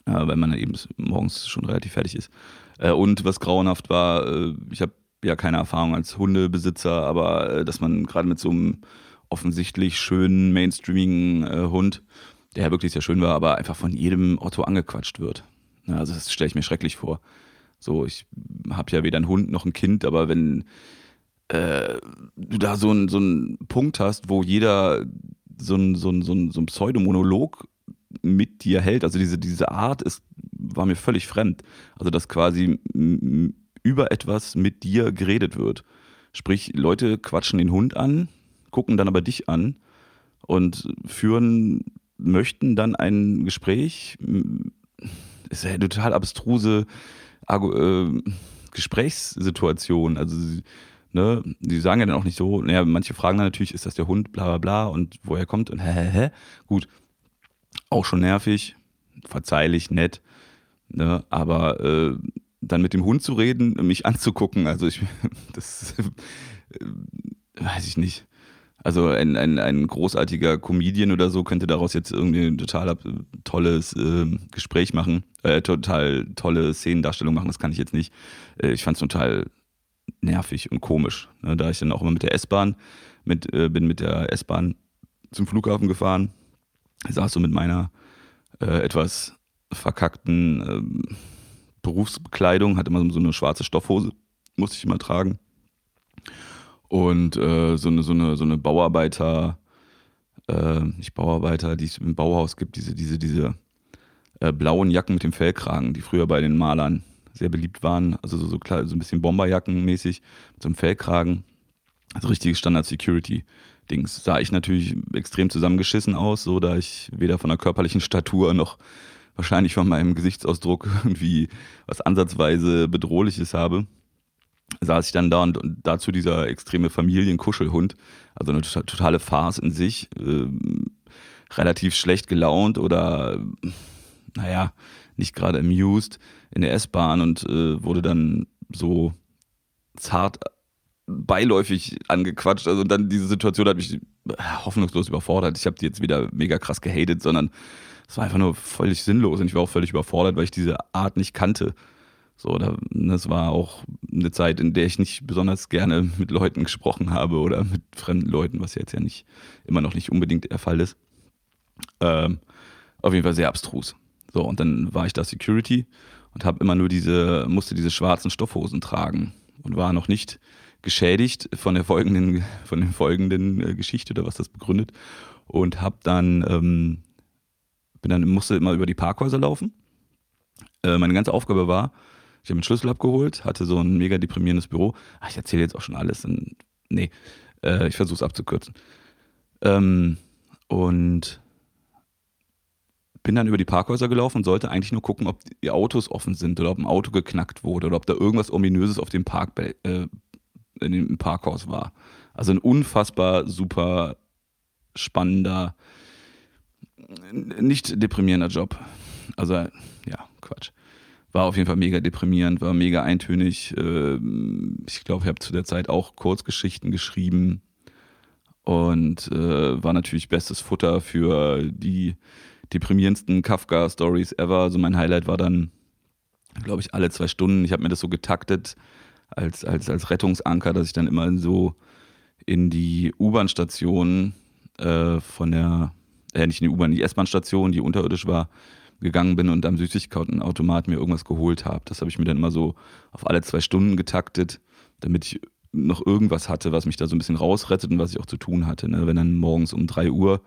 Äh, weil man dann eben morgens schon relativ fertig ist. Äh, und was grauenhaft war, äh, ich habe ja keine Erfahrung als Hundebesitzer, aber äh, dass man gerade mit so einem offensichtlich schönen, mainstreamigen äh, Hund, der ja wirklich sehr schön war, aber einfach von jedem Otto angequatscht wird. Ja, also das stelle ich mir schrecklich vor. So, ich habe ja weder einen Hund noch ein Kind, aber wenn äh, du da so einen so Punkt hast, wo jeder so ein, so so so Pseudomonolog mit dir hält, also diese, diese Art ist, war mir völlig fremd. Also, dass quasi über etwas mit dir geredet wird. Sprich, Leute quatschen den Hund an, gucken dann aber dich an und führen, möchten dann ein Gespräch. Ist ja eine total abstruse äh, Gesprächssituation. Also, ne, die sagen ja dann auch nicht so, naja, manche fragen dann natürlich, ist das der Hund, bla bla bla und woher kommt und hä, hä, hä. Gut, auch schon nervig, verzeihlich, nett, ne, aber äh, dann mit dem Hund zu reden, mich anzugucken, also ich, das äh, weiß ich nicht. Also ein, ein, ein großartiger Comedian oder so könnte daraus jetzt irgendwie ein total tolles äh, Gespräch machen, äh, total tolle Szenendarstellung machen, das kann ich jetzt nicht. Äh, ich fand es total nervig und komisch, ne, da ich dann auch immer mit der S-Bahn, mit, äh, bin mit der S-Bahn zum Flughafen gefahren, saß so mit meiner äh, etwas verkackten ähm, Berufsbekleidung, hatte immer so eine schwarze Stoffhose, musste ich immer tragen. Und äh, so, eine, so, eine, so eine Bauarbeiter, äh, nicht Bauarbeiter, die es im Bauhaus gibt, diese, diese, diese äh, blauen Jacken mit dem Fellkragen, die früher bei den Malern sehr beliebt waren. Also so, so, klar, so ein bisschen Bomberjacken-mäßig mit so einem Fellkragen. Also richtiges Standard-Security-Dings. Sah ich natürlich extrem zusammengeschissen aus, so da ich weder von der körperlichen Statur noch wahrscheinlich von meinem Gesichtsausdruck irgendwie was ansatzweise Bedrohliches habe, saß ich dann da und, und dazu dieser extreme Familienkuschelhund, also eine totale Farce in sich, äh, relativ schlecht gelaunt oder naja, nicht gerade amused in der S-Bahn und äh, wurde dann so zart beiläufig angequatscht. Also dann diese Situation hat mich hoffnungslos überfordert. Ich habe die jetzt wieder mega krass gehatet, sondern es war einfach nur völlig sinnlos und ich war auch völlig überfordert, weil ich diese Art nicht kannte. So, das war auch eine Zeit, in der ich nicht besonders gerne mit Leuten gesprochen habe oder mit fremden Leuten, was jetzt ja nicht immer noch nicht unbedingt der Fall ist. Ähm, auf jeden Fall sehr abstrus. So, und dann war ich da Security und habe immer nur diese, musste diese schwarzen Stoffhosen tragen und war noch nicht geschädigt von der folgenden, von der folgenden äh, Geschichte oder was das begründet. Und habe dann ähm, bin dann, musste immer über die Parkhäuser laufen. Äh, meine ganze Aufgabe war, ich habe einen Schlüssel abgeholt, hatte so ein mega deprimierendes Büro. Ach, ich erzähle jetzt auch schon alles. Dann, nee, äh, ich versuche es abzukürzen. Ähm, und bin dann über die Parkhäuser gelaufen und sollte eigentlich nur gucken, ob die Autos offen sind oder ob ein Auto geknackt wurde oder ob da irgendwas Ominöses auf dem Park, äh, in dem Parkhaus war. Also ein unfassbar super spannender, nicht deprimierender Job. Also, ja, Quatsch. War auf jeden Fall mega deprimierend, war mega eintönig. Ähm, ich glaube, ich habe zu der Zeit auch Kurzgeschichten geschrieben und äh, war natürlich bestes Futter für die deprimierendsten Kafka-Stories ever. Also mein Highlight war dann, glaube ich, alle zwei Stunden. Ich habe mir das so getaktet als, als, als Rettungsanker, dass ich dann immer so in die U-Bahn-Station äh, von der äh, nicht in die U-Bahn, die S-Bahn-Station, die unterirdisch war, gegangen bin und am Süßigkeitenautomat mir irgendwas geholt habe. Das habe ich mir dann immer so auf alle zwei Stunden getaktet, damit ich noch irgendwas hatte, was mich da so ein bisschen rausrettet und was ich auch zu tun hatte. Ne? Wenn dann morgens um 3 Uhr,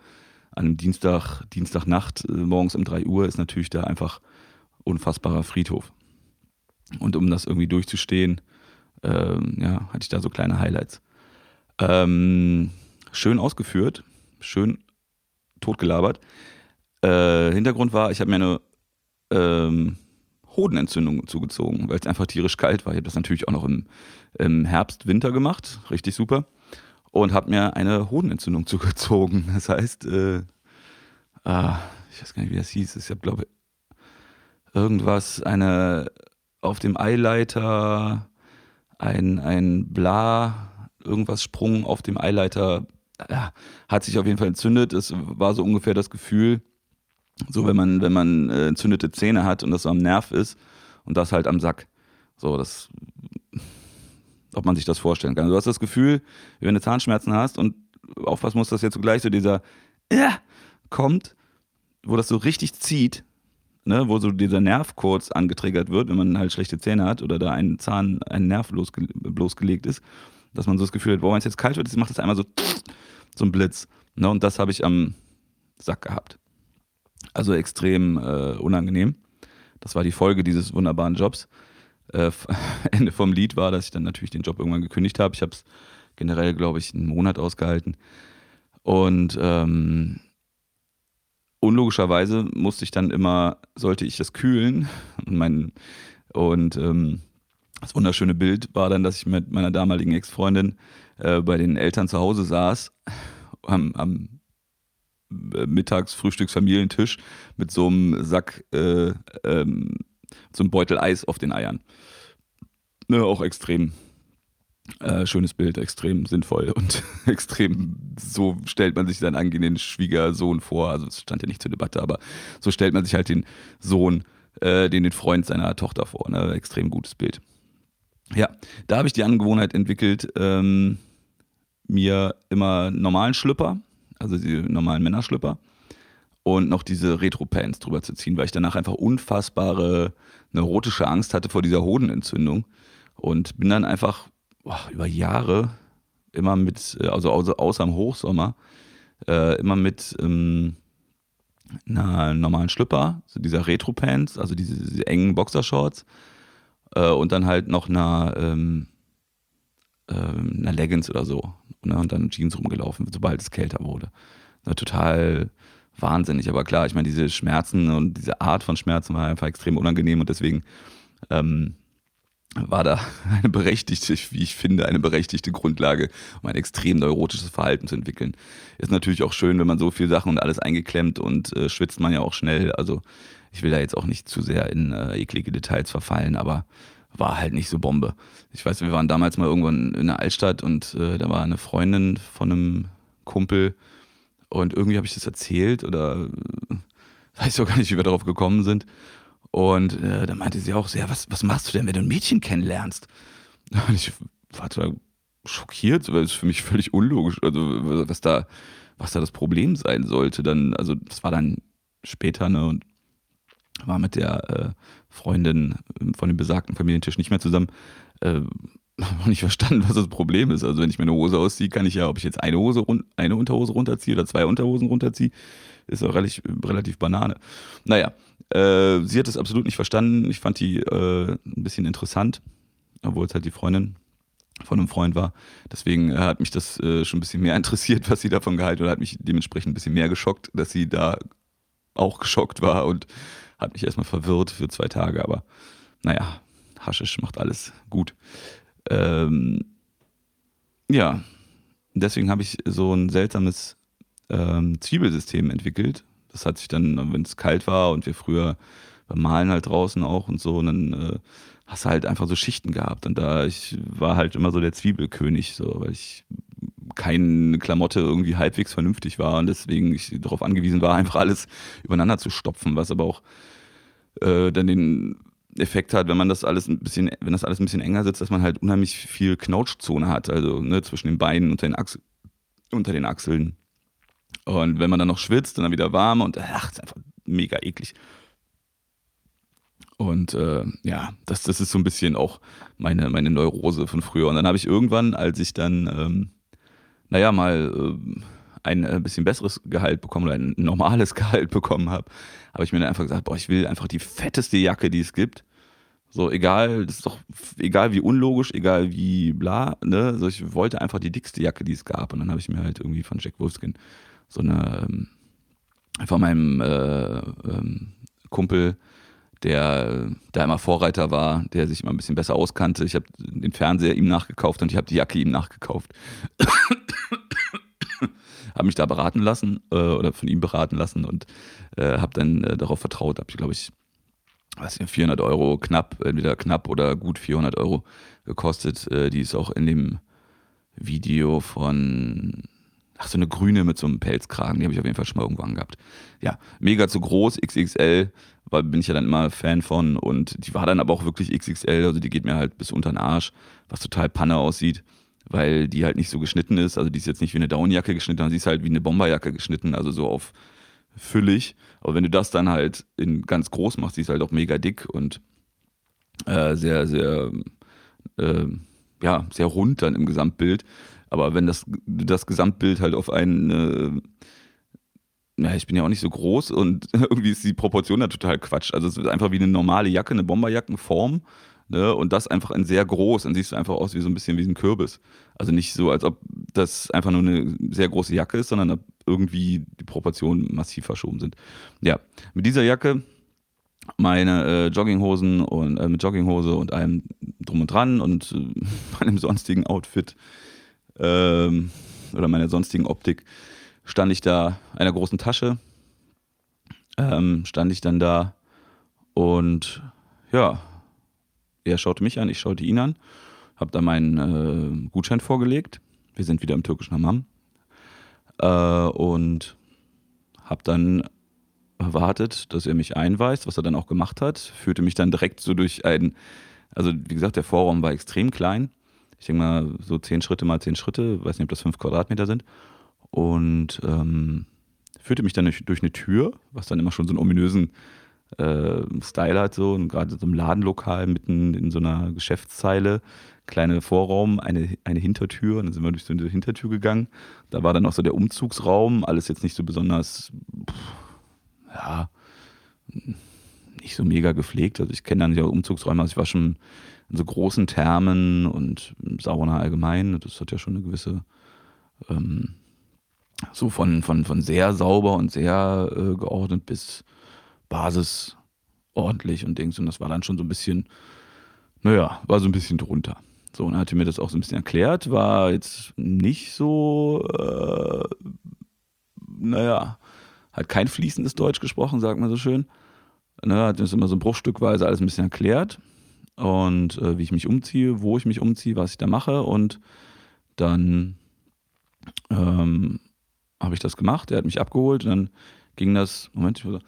an einem Dienstag, Dienstagnacht, äh, morgens um 3 Uhr, ist natürlich da einfach unfassbarer Friedhof. Und um das irgendwie durchzustehen, ähm, ja, hatte ich da so kleine Highlights. Ähm, schön ausgeführt, schön totgelabert. Äh, Hintergrund war, ich habe mir eine ähm, Hodenentzündung zugezogen, weil es einfach tierisch kalt war. Ich habe das natürlich auch noch im, im Herbst, Winter gemacht, richtig super. Und habe mir eine Hodenentzündung zugezogen. Das heißt, äh, ah, ich weiß gar nicht, wie das hieß. Ich habe, glaube irgendwas, eine auf dem Eileiter, ein, ein Bla, irgendwas Sprung auf dem Eileiter, ja, hat sich auf jeden Fall entzündet. Es war so ungefähr das Gefühl, so wenn man, wenn man äh, entzündete Zähne hat und das so am Nerv ist und das halt am Sack. So, das, ob man sich das vorstellen kann. Du hast das Gefühl, wenn du Zahnschmerzen hast und aufpassen musst, dass jetzt gleich so dieser äh, kommt, wo das so richtig zieht, ne, wo so dieser Nerv kurz angetriggert wird, wenn man halt schlechte Zähne hat oder da ein Zahn, ein Nerv losge bloßgelegt ist, dass man so das Gefühl hat, boah, wenn es jetzt kalt wird, macht das einmal so, so ein Blitz. Ne, und das habe ich am Sack gehabt. Also extrem äh, unangenehm. Das war die Folge dieses wunderbaren Jobs. Äh, Ende vom Lied war, dass ich dann natürlich den Job irgendwann gekündigt habe. Ich habe es generell, glaube ich, einen Monat ausgehalten. Und ähm, unlogischerweise musste ich dann immer, sollte ich das kühlen. Und, mein, und ähm, das wunderschöne Bild war dann, dass ich mit meiner damaligen Ex-Freundin äh, bei den Eltern zu Hause saß, am, am Mittagsfrühstücksfamilientisch mit so einem Sack, äh, ähm, so einem Beutel Eis auf den Eiern. Ne, auch extrem äh, schönes Bild, extrem sinnvoll und extrem, so stellt man sich seinen angehenden Schwiegersohn vor. Also es stand ja nicht zur Debatte, aber so stellt man sich halt den Sohn, äh, den, den Freund seiner Tochter vor. Ne? Extrem gutes Bild. Ja, da habe ich die Angewohnheit entwickelt, ähm, mir immer normalen Schlüpper, also die normalen Männerschlüpper, und noch diese Retro-Pants drüber zu ziehen, weil ich danach einfach unfassbare neurotische Angst hatte vor dieser Hodenentzündung. Und bin dann einfach boah, über Jahre immer mit, äh, also außer im Hochsommer, äh, immer mit ähm, einer normalen Schlüpper, so dieser Retro-Pants, also diese, diese, engen Boxershorts äh, und dann halt noch einer, ähm, äh, einer Leggings oder so ne, und dann Jeans rumgelaufen, sobald es kälter wurde. Na, total wahnsinnig, aber klar, ich meine, diese Schmerzen und diese Art von Schmerzen war einfach extrem unangenehm und deswegen ähm, war da eine berechtigte, wie ich finde, eine berechtigte Grundlage, um ein extrem neurotisches Verhalten zu entwickeln. Ist natürlich auch schön, wenn man so viele Sachen und alles eingeklemmt und äh, schwitzt man ja auch schnell. Also ich will da jetzt auch nicht zu sehr in äh, eklige Details verfallen, aber war halt nicht so Bombe. Ich weiß, wir waren damals mal irgendwann in der Altstadt und äh, da war eine Freundin von einem Kumpel und irgendwie habe ich das erzählt oder äh, weiß auch gar nicht, wie wir darauf gekommen sind. Und äh, dann meinte sie auch ja, was, was machst du denn, wenn du ein Mädchen kennenlernst? Und ich war total schockiert, weil es für mich völlig unlogisch, also was da, was da das Problem sein sollte. Dann, also das war dann später, ne, und war mit der äh, Freundin von dem besagten Familientisch nicht mehr zusammen. Äh, habe nicht verstanden, was das Problem ist. Also wenn ich meine Hose ausziehe, kann ich ja, ob ich jetzt eine Hose, eine Unterhose runterziehe oder zwei Unterhosen runterziehe, ist auch relativ, relativ Banane. Naja, äh, sie hat es absolut nicht verstanden. Ich fand die äh, ein bisschen interessant, obwohl es halt die Freundin von einem Freund war. Deswegen äh, hat mich das äh, schon ein bisschen mehr interessiert, was sie davon gehalten hat, hat mich dementsprechend ein bisschen mehr geschockt, dass sie da auch geschockt war und hat mich erstmal verwirrt für zwei Tage. Aber naja, Haschisch macht alles gut. Ähm, ja, deswegen habe ich so ein seltsames ähm, Zwiebelsystem entwickelt. Das hat sich dann, wenn es kalt war und wir früher beim Malen halt draußen auch und so, und dann äh, hast du halt einfach so Schichten gehabt. Und da ich war halt immer so der Zwiebelkönig, so, weil ich keine Klamotte irgendwie halbwegs vernünftig war und deswegen ich darauf angewiesen war, einfach alles übereinander zu stopfen, was aber auch äh, dann den Effekt hat, wenn man das alles ein bisschen, wenn das alles ein bisschen enger sitzt, dass man halt unheimlich viel Knautschzone hat, also ne, zwischen den Beinen und den Achseln, unter den Achseln. Und wenn man dann noch schwitzt und dann wieder warm und ach, ist einfach mega eklig. Und äh, ja, das, das ist so ein bisschen auch meine, meine Neurose von früher. Und dann habe ich irgendwann, als ich dann, ähm, naja, mal äh, ein äh, bisschen besseres Gehalt bekommen oder ein normales Gehalt bekommen habe, habe ich mir dann einfach gesagt, boah, ich will einfach die fetteste Jacke, die es gibt. So, egal, das ist doch egal wie unlogisch, egal wie bla, ne? Also ich wollte einfach die dickste Jacke, die es gab. Und dann habe ich mir halt irgendwie von Jack Wolfskin so eine ähm, von meinem äh, ähm, Kumpel, der da immer Vorreiter war, der sich immer ein bisschen besser auskannte. Ich habe den Fernseher ihm nachgekauft und ich habe die Jacke ihm nachgekauft. Habe mich da beraten lassen äh, oder von ihm beraten lassen und äh, habe dann äh, darauf vertraut, habe ich glaube ich, nicht, 400 Euro knapp, entweder knapp oder gut 400 Euro gekostet. Äh, die ist auch in dem Video von Ach, so eine grüne mit so einem Pelzkragen, die habe ich auf jeden Fall schon mal irgendwo angehabt. Ja, mega zu groß, XXL, weil bin ich ja dann immer Fan von und die war dann aber auch wirklich XXL, also die geht mir halt bis unter den Arsch, was total Panne aussieht, weil die halt nicht so geschnitten ist, also die ist jetzt nicht wie eine Downjacke geschnitten, sondern sie ist halt wie eine Bomberjacke geschnitten, also so auf füllig, aber wenn du das dann halt in ganz groß machst, die ist halt auch mega dick und äh, sehr, sehr, äh, ja, sehr rund dann im Gesamtbild aber wenn das, das Gesamtbild halt auf einen, äh, ich bin ja auch nicht so groß und irgendwie ist die Proportion da total Quatsch. Also es ist einfach wie eine normale Jacke, eine Bomberjackenform. Ne? Und das einfach in sehr groß. Dann siehst du einfach aus wie so ein bisschen wie ein Kürbis. Also nicht so, als ob das einfach nur eine sehr große Jacke ist, sondern irgendwie die Proportionen massiv verschoben sind. Ja, mit dieser Jacke meine äh, Jogginghosen und äh, mit Jogginghose und allem drum und dran und äh, meinem sonstigen Outfit ähm, oder meiner sonstigen Optik, stand ich da einer großen Tasche, ähm, stand ich dann da und ja, er schaute mich an, ich schaute ihn an, habe da meinen äh, Gutschein vorgelegt. Wir sind wieder im türkischen Hammam äh, und habe dann erwartet, dass er mich einweist, was er dann auch gemacht hat. Führte mich dann direkt so durch ein, also wie gesagt, der Vorraum war extrem klein ich denke mal, so zehn Schritte mal zehn Schritte, weiß nicht, ob das fünf Quadratmeter sind. Und ähm, führte mich dann durch, durch, eine Tür, was dann immer schon so einen ominösen äh, Style hat, so, und gerade so im Ladenlokal mitten in so einer Geschäftszeile, kleine Vorraum, eine, eine Hintertür, und dann sind wir durch so eine Hintertür gegangen. Da war dann auch so der Umzugsraum, alles jetzt nicht so besonders, pff, ja, nicht so mega gepflegt. Also ich kenne dann ja Umzugsräume, also ich war schon in so großen Thermen und Sauna allgemein. Das hat ja schon eine gewisse, ähm, so von, von, von sehr sauber und sehr äh, geordnet bis Basis ordentlich und Dings. Und das war dann schon so ein bisschen, naja, war so ein bisschen drunter. So, und er hatte mir das auch so ein bisschen erklärt, war jetzt nicht so, äh, naja, hat kein fließendes Deutsch gesprochen, sagt man so schön. Ne, hat uns immer so bruchstückweise alles ein bisschen erklärt und äh, wie ich mich umziehe, wo ich mich umziehe, was ich da mache. Und dann ähm, habe ich das gemacht. Er hat mich abgeholt und dann ging das. Moment, ich muss.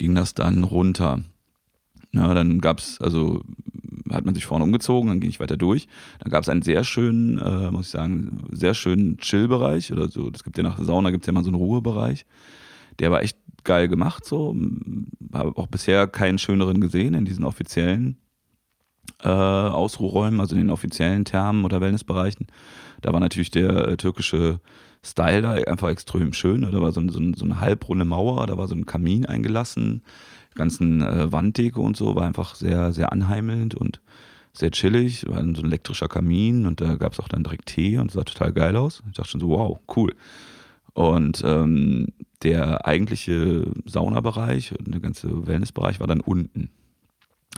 Ging das dann runter. Ja, dann gab es, also hat man sich vorne umgezogen, dann ging ich weiter durch. Dann gab es einen sehr schönen, äh, muss ich sagen, sehr schönen Chill-Bereich oder so. Das gibt ja nach der Sauna gibt es ja immer so einen Ruhebereich. Der war echt geil gemacht, so. Habe auch bisher keinen schöneren gesehen in diesen offiziellen äh, Ausruhräumen, also in den offiziellen Thermen oder Wellnessbereichen. Da war natürlich der äh, türkische Style da einfach extrem schön. Da war so, so, so eine halbrunde Mauer, da war so ein Kamin eingelassen, ganzen äh, Wanddeko und so, war einfach sehr, sehr anheimelnd und sehr chillig, war so ein elektrischer Kamin und da gab es auch dann direkt Tee und sah total geil aus. Ich dachte schon so, wow, cool. Und ähm, der eigentliche Saunabereich und der ganze Wellnessbereich war dann unten.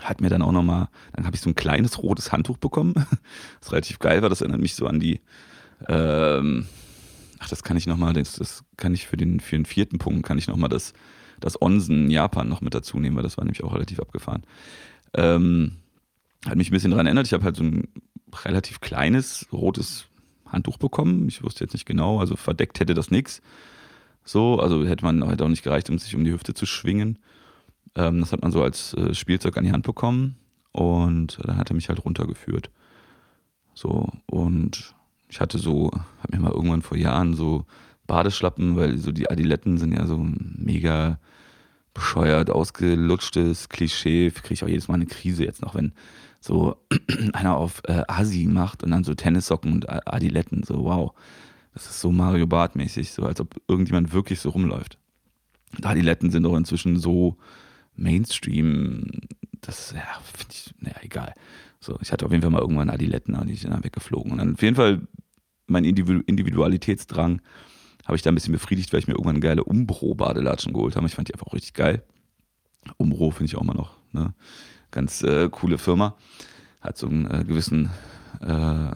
Hat mir dann auch nochmal, dann habe ich so ein kleines rotes Handtuch bekommen, das relativ geil war. Das erinnert mich so an die, ähm, ach, das kann ich nochmal, das, das kann ich für den, für den vierten Punkt, kann ich nochmal das, das Onsen Japan noch mit dazu nehmen, weil das war nämlich auch relativ abgefahren. Ähm, hat mich ein bisschen daran erinnert. Ich habe halt so ein relativ kleines rotes Handtuch bekommen. Ich wusste jetzt nicht genau, also verdeckt hätte das nichts. So, also hätte man hätte auch nicht gereicht, um sich um die Hüfte zu schwingen. Ähm, das hat man so als äh, Spielzeug an die Hand bekommen und dann hat er mich halt runtergeführt. So, und ich hatte so, hab mir mal irgendwann vor Jahren so Badeschlappen, weil so die Adiletten sind ja so mega bescheuert, ausgelutschtes Klischee. Kriege ich auch jedes Mal eine Krise jetzt noch, wenn so einer auf äh, Asi macht und dann so Tennissocken und Adiletten, so wow. Das ist so Mario Bart mäßig, so als ob irgendjemand wirklich so rumläuft. Und Adiletten sind auch inzwischen so Mainstream, das, ja, finde ich, naja, egal. So, ich hatte auf jeden Fall mal irgendwann Adiletten, die sind dann weggeflogen. Und dann auf jeden Fall mein Individualitätsdrang habe ich da ein bisschen befriedigt, weil ich mir irgendwann geile Umbro-Badelatschen geholt habe. Ich fand die einfach auch richtig geil. Umbro finde ich auch immer noch. Ne? ganz äh, coole Firma. Hat so einen äh, gewissen äh,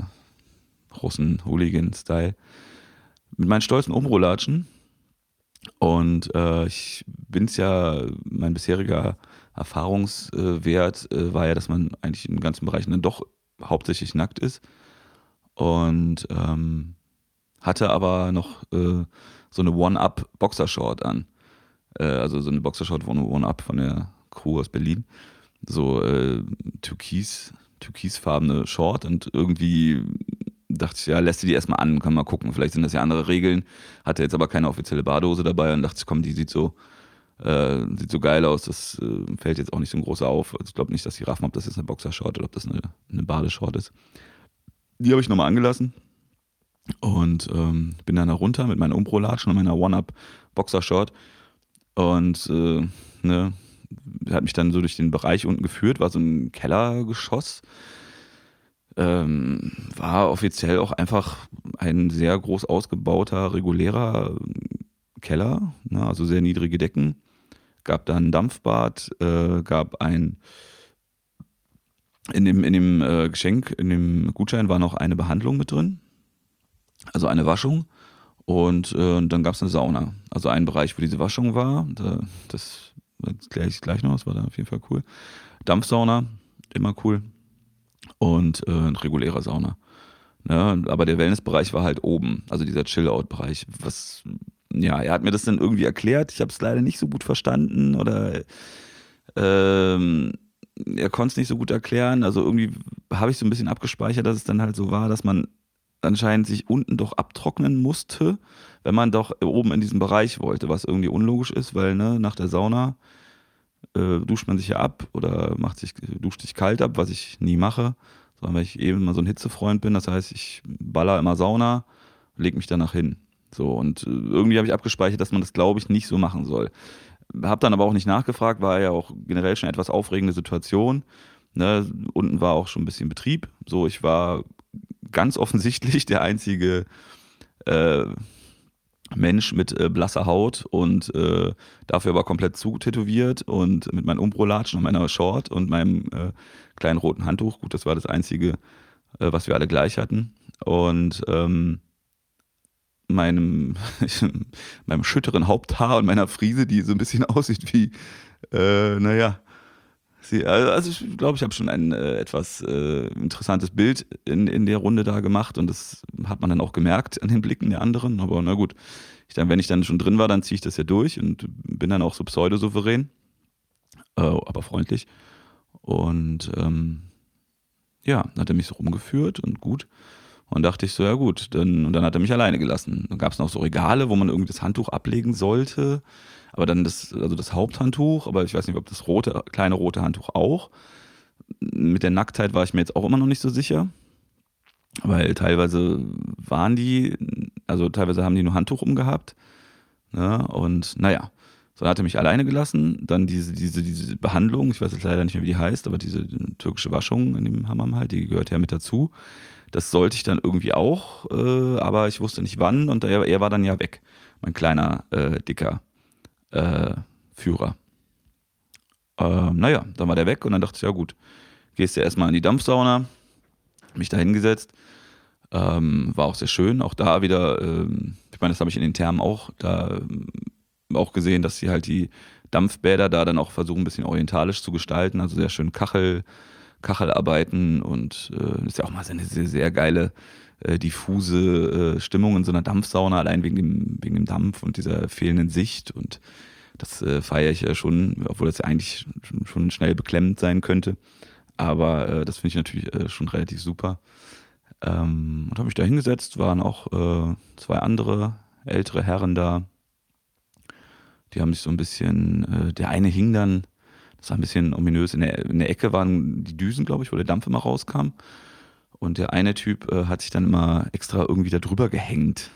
Russen-Hooligan-Style, mit meinen stolzen Umrolatschen. Und äh, ich bin es ja, mein bisheriger Erfahrungswert äh, war ja, dass man eigentlich in ganzen Bereichen dann doch hauptsächlich nackt ist. Und ähm, hatte aber noch äh, so eine One-Up-Boxershort an. Äh, also so eine Boxershort One-Up von der Crew aus Berlin. So äh, türkis, türkisfarbene Short und irgendwie dachte ich, ja, lässt du die erstmal an, kann mal gucken. Vielleicht sind das ja andere Regeln. Hatte jetzt aber keine offizielle Badehose dabei und dachte komm, die sieht so, äh, sieht so geil aus. Das äh, fällt jetzt auch nicht so ein großer auf. Also ich glaube nicht, dass die raffen, ob das jetzt eine Boxershort oder ob das eine, eine Badeshort ist. Die habe ich nochmal angelassen und ähm, bin dann da runter mit meiner Umbro-Latschen und meiner One-Up-Boxershort und äh, ne, hat mich dann so durch den Bereich unten geführt, war so ein Kellergeschoss. Ähm, war offiziell auch einfach ein sehr groß ausgebauter, regulärer Keller, ne, also sehr niedrige Decken. Gab da ein Dampfbad, äh, gab ein in dem, in dem äh, Geschenk, in dem Gutschein war noch eine Behandlung mit drin, also eine Waschung. Und äh, dann gab es eine Sauna. Also ein Bereich, wo diese Waschung war. Da, das erkläre ich gleich noch, das war da auf jeden Fall cool. Dampfsauna, immer cool. Und äh, ein regulärer Sauna. Ne? Aber der Wellnessbereich war halt oben, also dieser Chill-Out-Bereich. Was, ja, er hat mir das dann irgendwie erklärt. Ich habe es leider nicht so gut verstanden oder ähm, er konnte es nicht so gut erklären. Also irgendwie habe ich so ein bisschen abgespeichert, dass es dann halt so war, dass man anscheinend sich unten doch abtrocknen musste, wenn man doch oben in diesem Bereich wollte, was irgendwie unlogisch ist, weil ne, nach der Sauna äh, duscht man sich ja ab oder macht sich, duscht sich kalt ab, was ich nie mache, sondern weil ich eben mal so ein Hitzefreund bin. Das heißt, ich baller immer Sauna, lege mich danach hin. So, und äh, irgendwie habe ich abgespeichert, dass man das, glaube ich, nicht so machen soll. Hab dann aber auch nicht nachgefragt, war ja auch generell schon etwas aufregende Situation. Ne, unten war auch schon ein bisschen Betrieb. So, ich war ganz offensichtlich der einzige äh, Mensch mit äh, blasser Haut und äh, dafür aber komplett zutätowiert und mit meinen Umbrolatschen und meiner Short und meinem äh, kleinen roten Handtuch. Gut, das war das Einzige, äh, was wir alle gleich hatten. Und ähm, meinem, meinem schütteren Haupthaar und meiner Frise, die so ein bisschen aussieht wie, äh, naja, sie, also ich glaube, ich habe schon ein äh, etwas äh, interessantes Bild in, in der Runde da gemacht und das hat man dann auch gemerkt an den Blicken der anderen. Aber na gut, ich dann, wenn ich dann schon drin war, dann ziehe ich das ja durch und bin dann auch so pseudosouverän, äh, aber freundlich. Und ähm, ja, dann hat er mich so rumgeführt und gut. Und dachte ich so, ja gut, dann, und dann hat er mich alleine gelassen. Dann gab es noch so Regale, wo man irgendwie das Handtuch ablegen sollte. Aber dann das, also das Haupthandtuch, aber ich weiß nicht, ob das rote, kleine rote Handtuch auch. Mit der Nacktheit war ich mir jetzt auch immer noch nicht so sicher. Weil teilweise waren die, also teilweise haben die nur Handtuch umgehabt. Ne? Und naja, so dann hat er mich alleine gelassen. Dann diese, diese, diese Behandlung, ich weiß jetzt leider nicht mehr, wie die heißt, aber diese türkische Waschung in dem Hammam halt, die gehört ja mit dazu. Das sollte ich dann irgendwie auch, äh, aber ich wusste nicht wann und er, er war dann ja weg, mein kleiner, äh, dicker äh, Führer. Ähm, naja, dann war der weg und dann dachte ich, ja gut, gehst du erstmal in die Dampfsauna, mich da hingesetzt. Ähm, war auch sehr schön. Auch da wieder, ähm, ich meine, das habe ich in den Thermen auch da ähm, auch gesehen, dass sie halt die Dampfbäder da dann auch versuchen, ein bisschen orientalisch zu gestalten. Also sehr schön Kachel, Kachelarbeiten und äh, ist ja auch mal so eine sehr, sehr geile, äh, diffuse äh, Stimmung in so einer Dampfsauna, allein wegen dem, wegen dem Dampf und dieser fehlenden Sicht. Und das äh, feiere ich ja schon, obwohl das ja eigentlich schon schnell beklemmend sein könnte. Aber äh, das finde ich natürlich äh, schon relativ super. Ähm, und habe mich da hingesetzt, waren auch äh, zwei andere ältere Herren da. Die haben sich so ein bisschen, äh, der eine hing dann das war ein bisschen ominös. In der, in der Ecke waren die Düsen, glaube ich, wo der Dampf immer rauskam. Und der eine Typ äh, hat sich dann immer extra irgendwie da drüber gehängt.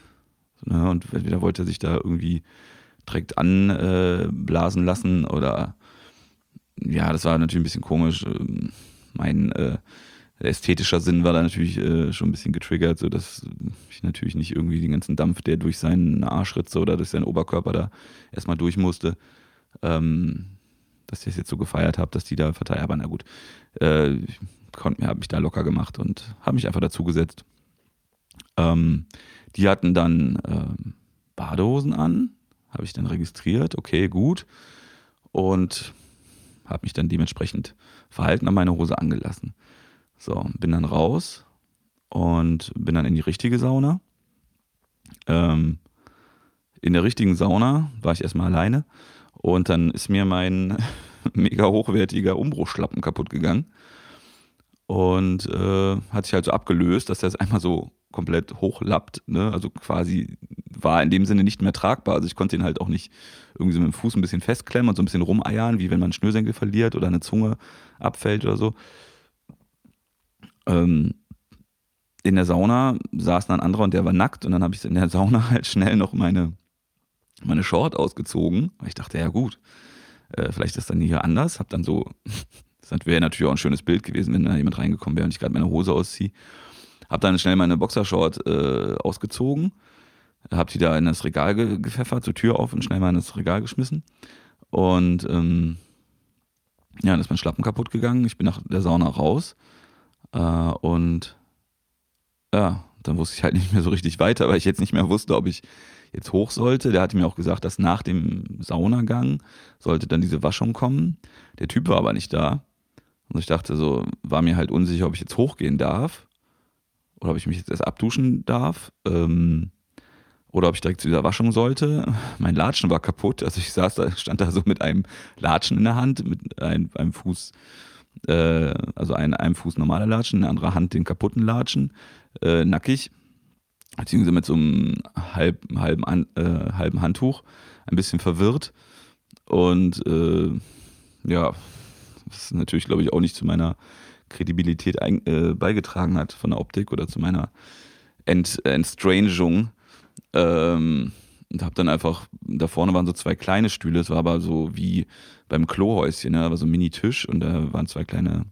Ne? Und entweder wollte er sich da irgendwie direkt anblasen äh, lassen oder ja, das war natürlich ein bisschen komisch. Ähm, mein äh, ästhetischer Sinn war da natürlich äh, schon ein bisschen getriggert, sodass ich natürlich nicht irgendwie den ganzen Dampf, der durch seinen Arschritze oder durch seinen Oberkörper da erstmal durch musste, ähm, dass ich das jetzt so gefeiert habe, dass die da verteilen. Aber na gut, äh, konnte mir, habe mich da locker gemacht und habe mich einfach dazugesetzt. Ähm, die hatten dann ähm, Badehosen an, habe ich dann registriert, okay, gut. Und habe mich dann dementsprechend verhalten, an meine Hose angelassen. So, bin dann raus und bin dann in die richtige Sauna. Ähm, in der richtigen Sauna war ich erstmal alleine und dann ist mir mein mega hochwertiger Umbruchschlappen kaputt gegangen und äh, hat sich halt so abgelöst, dass der es einmal so komplett hochlappt. Ne? Also quasi war in dem Sinne nicht mehr tragbar. Also ich konnte ihn halt auch nicht irgendwie so mit dem Fuß ein bisschen festklemmen und so ein bisschen rumeiern, wie wenn man einen Schnürsenkel verliert oder eine Zunge abfällt oder so. Ähm, in der Sauna saß dann ein anderer und der war nackt und dann habe ich in der Sauna halt schnell noch meine, meine Short ausgezogen. Weil ich dachte, ja gut, äh, vielleicht ist das dann hier anders. Hab dann so, das wäre natürlich auch ein schönes Bild gewesen, wenn da jemand reingekommen wäre und ich gerade meine Hose ausziehe. Hab dann schnell meine Boxershort äh, ausgezogen, hab die da in das Regal ge gepfeffert, zur Tür auf und schnell mal in das Regal geschmissen. Und ähm, ja, dann ist mein Schlappen kaputt gegangen. Ich bin nach der Sauna raus äh, und ja, dann wusste ich halt nicht mehr so richtig weiter, weil ich jetzt nicht mehr wusste, ob ich jetzt hoch sollte. Der hatte mir auch gesagt, dass nach dem Saunagang sollte dann diese Waschung kommen. Der Typ war aber nicht da. Und ich dachte so, war mir halt unsicher, ob ich jetzt hochgehen darf oder ob ich mich jetzt erst abduschen darf. Ähm, oder ob ich direkt zu dieser Waschung sollte. Mein Latschen war kaputt. Also ich saß da, stand da so mit einem Latschen in der Hand, mit einem, einem Fuß, äh, also ein, einem Fuß normaler Latschen, in der anderen Hand den kaputten Latschen, äh, nackig, beziehungsweise mit so einem halb, halben, äh, halben Handtuch, ein bisschen verwirrt. Und äh, ja, ist natürlich, glaube ich, auch nicht zu meiner Kredibilität ein, äh, beigetragen hat von der Optik oder zu meiner Ent, Entstrangung. Ähm, und habe dann einfach, da vorne waren so zwei kleine Stühle, es war aber so wie beim Klohäuschen, ne? aber so ein Mini-Tisch und da waren zwei kleine,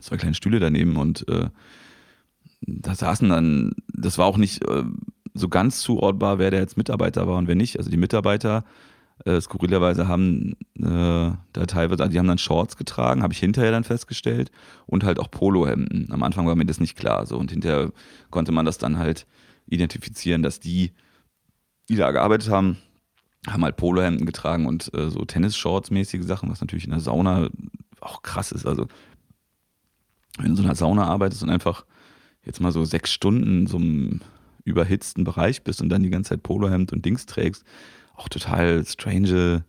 zwei kleine Stühle daneben und äh, da saßen dann, das war auch nicht äh, so ganz zuordbar, wer der jetzt Mitarbeiter war und wer nicht. Also die Mitarbeiter äh, skurrilerweise haben äh, da teilweise, also die haben dann Shorts getragen, habe ich hinterher dann festgestellt und halt auch Polohemden. Am Anfang war mir das nicht klar so und hinterher konnte man das dann halt identifizieren, dass die, die da gearbeitet haben, haben halt Polohemden getragen und äh, so Tennisshorts-mäßige Sachen, was natürlich in der Sauna auch krass ist. Also wenn du in so einer Sauna arbeitest und einfach jetzt mal so sechs Stunden in so einem überhitzten Bereich bist und dann die ganze Zeit Polohemd und Dings trägst, auch total strange,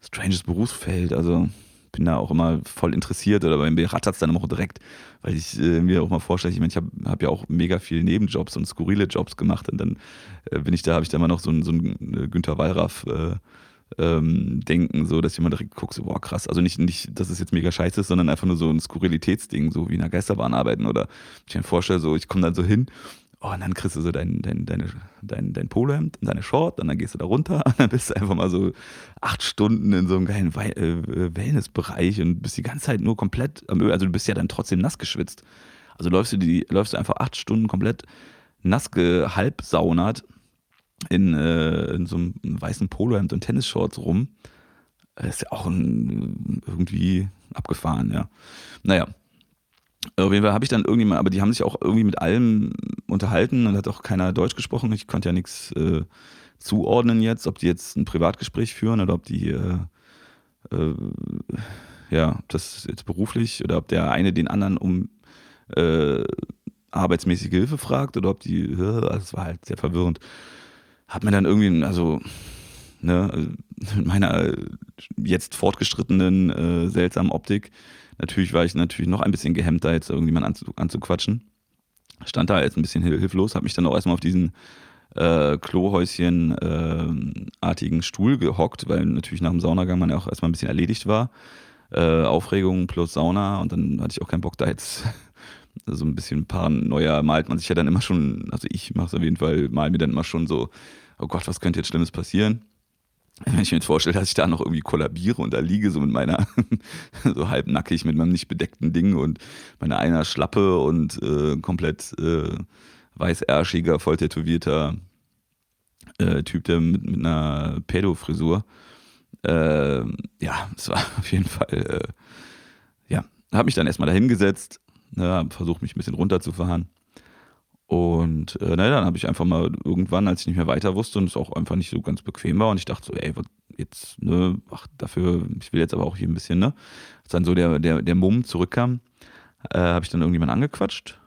stranges Berufsfeld. Also bin da auch immer voll interessiert oder bei mir rattert es dann auch direkt, weil ich äh, mir auch mal vorstelle, ich meine, ich habe hab ja auch mega viele Nebenjobs und skurrile Jobs gemacht und dann äh, bin ich da, habe ich da immer noch so ein, so ein äh, Günther Wallraff äh, ähm, denken, so dass jemand direkt guckt, so, boah, krass. Also nicht, nicht, dass es jetzt mega scheiße ist, sondern einfach nur so ein Skurrilitätsding, so wie in einer Geisterbahn arbeiten oder ich mir vorstelle, so, ich komme dann so hin oh, und dann kriegst du so dein, dein, deine, dein, dein Polohemd und deine Short und dann gehst du da runter und dann bist du einfach mal so acht Stunden in so einem geilen äh, Wellnessbereich und bist die ganze Zeit nur komplett am Öl. Also du bist ja dann trotzdem nass geschwitzt. Also läufst du, die, läufst du einfach acht Stunden komplett nass gehalbsaunert in, äh, in so einem weißen Polohemd und Tennisshorts rum. Das ist ja auch ein, irgendwie abgefahren, ja. Naja, auf jeden Fall habe ich dann irgendjemand, aber die haben sich auch irgendwie mit allem unterhalten und hat auch keiner Deutsch gesprochen. Ich konnte ja nichts äh, zuordnen jetzt, ob die jetzt ein Privatgespräch führen oder ob die äh, äh, ja, das jetzt beruflich oder ob der eine den anderen um äh, arbeitsmäßige Hilfe fragt oder ob die, also das war halt sehr verwirrend. Hat mir dann irgendwie, also, ne, mit meiner jetzt fortgeschrittenen äh, seltsamen Optik, Natürlich war ich natürlich noch ein bisschen gehemmt, da jetzt irgendjemand anzuquatschen. Stand da jetzt ein bisschen hilflos, habe mich dann auch erstmal auf diesen äh, Klohäuschen-artigen äh, Stuhl gehockt, weil natürlich nach dem Saunagang man ja auch erstmal ein bisschen erledigt war. Äh, Aufregung plus Sauna und dann hatte ich auch keinen Bock da jetzt so ein bisschen paranoia malt man sich ja dann immer schon, also ich mache es auf jeden Fall, mal mir dann immer schon so, oh Gott, was könnte jetzt Schlimmes passieren? wenn ich mir jetzt vorstelle, dass ich da noch irgendwie kollabiere und da liege, so mit meiner, so halbnackig mit meinem nicht bedeckten Ding und meiner einer Schlappe und äh, komplett äh, weißärschiger, voll tätowierter äh, Typ, der mit, mit einer Pädofrisur. Äh, ja, es war auf jeden Fall, äh, ja, habe mich dann erstmal da hingesetzt, ne, versucht, mich ein bisschen runterzufahren. Und äh, ne, dann habe ich einfach mal irgendwann, als ich nicht mehr weiter wusste und es auch einfach nicht so ganz bequem war und ich dachte so, ey, was jetzt, ne, ach, dafür, ich will jetzt aber auch hier ein bisschen, ne, als dann so der, der, der Mumm zurückkam, äh, habe ich dann irgendjemand angequatscht.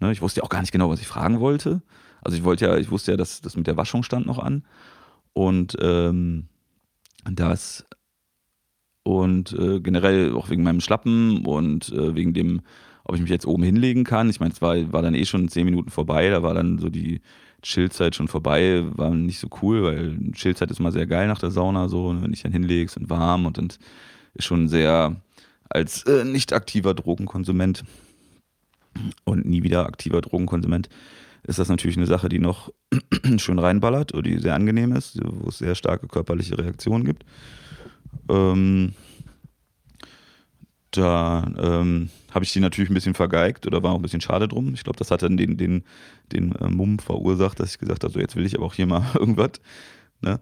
Ne, ich wusste ja auch gar nicht genau, was ich fragen wollte. Also ich wollte ja, ich wusste ja, dass das mit der Waschung stand noch an. Und ähm, das und äh, generell auch wegen meinem Schlappen und äh, wegen dem, ob ich mich jetzt oben hinlegen kann. Ich meine, es war, war dann eh schon zehn Minuten vorbei, da war dann so die Chillzeit schon vorbei, war nicht so cool, weil Chillzeit ist mal sehr geil nach der Sauna, so, wenn ich dann hinlegst und warm und dann ist schon sehr als äh, nicht aktiver Drogenkonsument und nie wieder aktiver Drogenkonsument ist das natürlich eine Sache, die noch schön reinballert oder die sehr angenehm ist, wo es sehr starke körperliche Reaktionen gibt. Ähm, da ähm, habe ich die natürlich ein bisschen vergeigt oder war auch ein bisschen schade drum. Ich glaube, das hat dann den, den, den äh, Mumm verursacht, dass ich gesagt habe, so jetzt will ich aber auch hier mal irgendwas. Ne?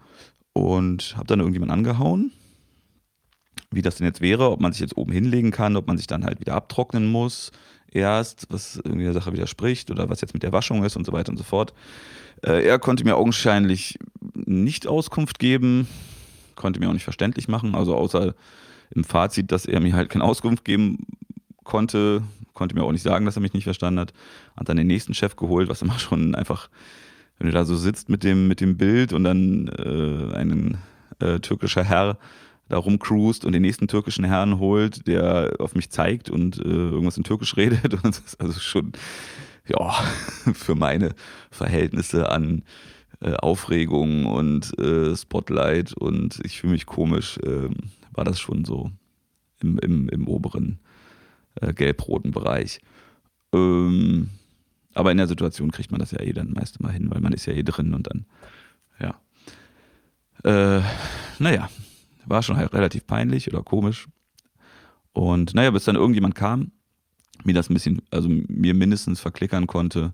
Und habe dann irgendjemand angehauen, wie das denn jetzt wäre, ob man sich jetzt oben hinlegen kann, ob man sich dann halt wieder abtrocknen muss erst, was irgendwie der Sache widerspricht oder was jetzt mit der Waschung ist und so weiter und so fort. Äh, er konnte mir augenscheinlich nicht Auskunft geben, konnte mir auch nicht verständlich machen, also außer im Fazit, dass er mir halt keine Auskunft geben konnte, konnte mir auch nicht sagen, dass er mich nicht verstanden hat. Hat dann den nächsten Chef geholt, was immer schon einfach, wenn du da so sitzt mit dem, mit dem Bild und dann äh, ein äh, türkischer Herr da rumcruist und den nächsten türkischen Herrn holt, der auf mich zeigt und äh, irgendwas in Türkisch redet. Und das ist also schon, ja, für meine Verhältnisse an äh, Aufregung und äh, Spotlight und ich fühle mich komisch, ähm, war das schon so im, im, im oberen äh, gelb-roten Bereich. Ähm, aber in der Situation kriegt man das ja eh dann meist mal hin, weil man ist ja eh drin und dann, ja. Äh, naja, war schon halt relativ peinlich oder komisch. Und naja, bis dann irgendjemand kam, mir das ein bisschen, also mir mindestens verklickern konnte.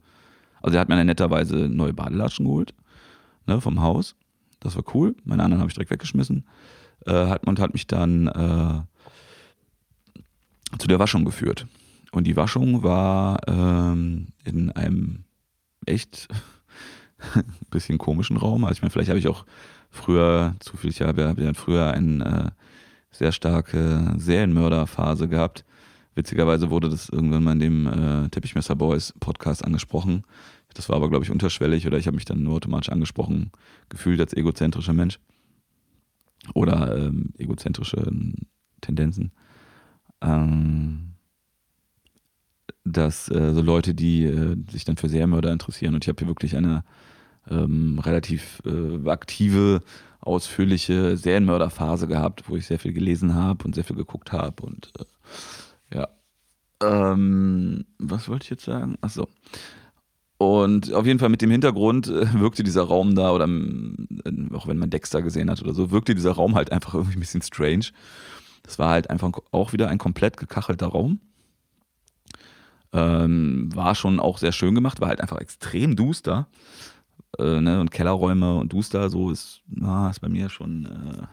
Also er hat mir dann netterweise neue Badelatschen geholt, ne, vom Haus. Das war cool. Meine anderen habe ich direkt weggeschmissen. Äh, hat, und hat mich dann äh, zu der Waschung geführt. Und die Waschung war ähm, in einem echt bisschen komischen Raum. Also ich meine, vielleicht habe ich auch früher zu viel, ich habe ja früher eine äh, sehr starke Serienmörderphase gehabt. Witzigerweise wurde das irgendwann mal in dem äh, Teppichmesser Boys Podcast angesprochen. Das war aber, glaube ich, unterschwellig oder ich habe mich dann nur automatisch angesprochen gefühlt als egozentrischer Mensch. Oder ähm, egozentrische Tendenzen. Ähm, dass äh, so Leute, die äh, sich dann für Serienmörder interessieren und ich habe hier wirklich eine ähm, relativ äh, aktive, ausführliche Serienmörderphase gehabt, wo ich sehr viel gelesen habe und sehr viel geguckt habe und äh, ja. Ähm, was wollte ich jetzt sagen? Achso. Und auf jeden Fall mit dem Hintergrund äh, wirkte dieser Raum da, oder äh, auch wenn man Dexter gesehen hat oder so, wirkte dieser Raum halt einfach irgendwie ein bisschen strange. Das war halt einfach auch wieder ein komplett gekachelter Raum. Ähm, war schon auch sehr schön gemacht, war halt einfach extrem duster äh, ne, und Kellerräume und Duster, so ist, na, ist bei mir schon,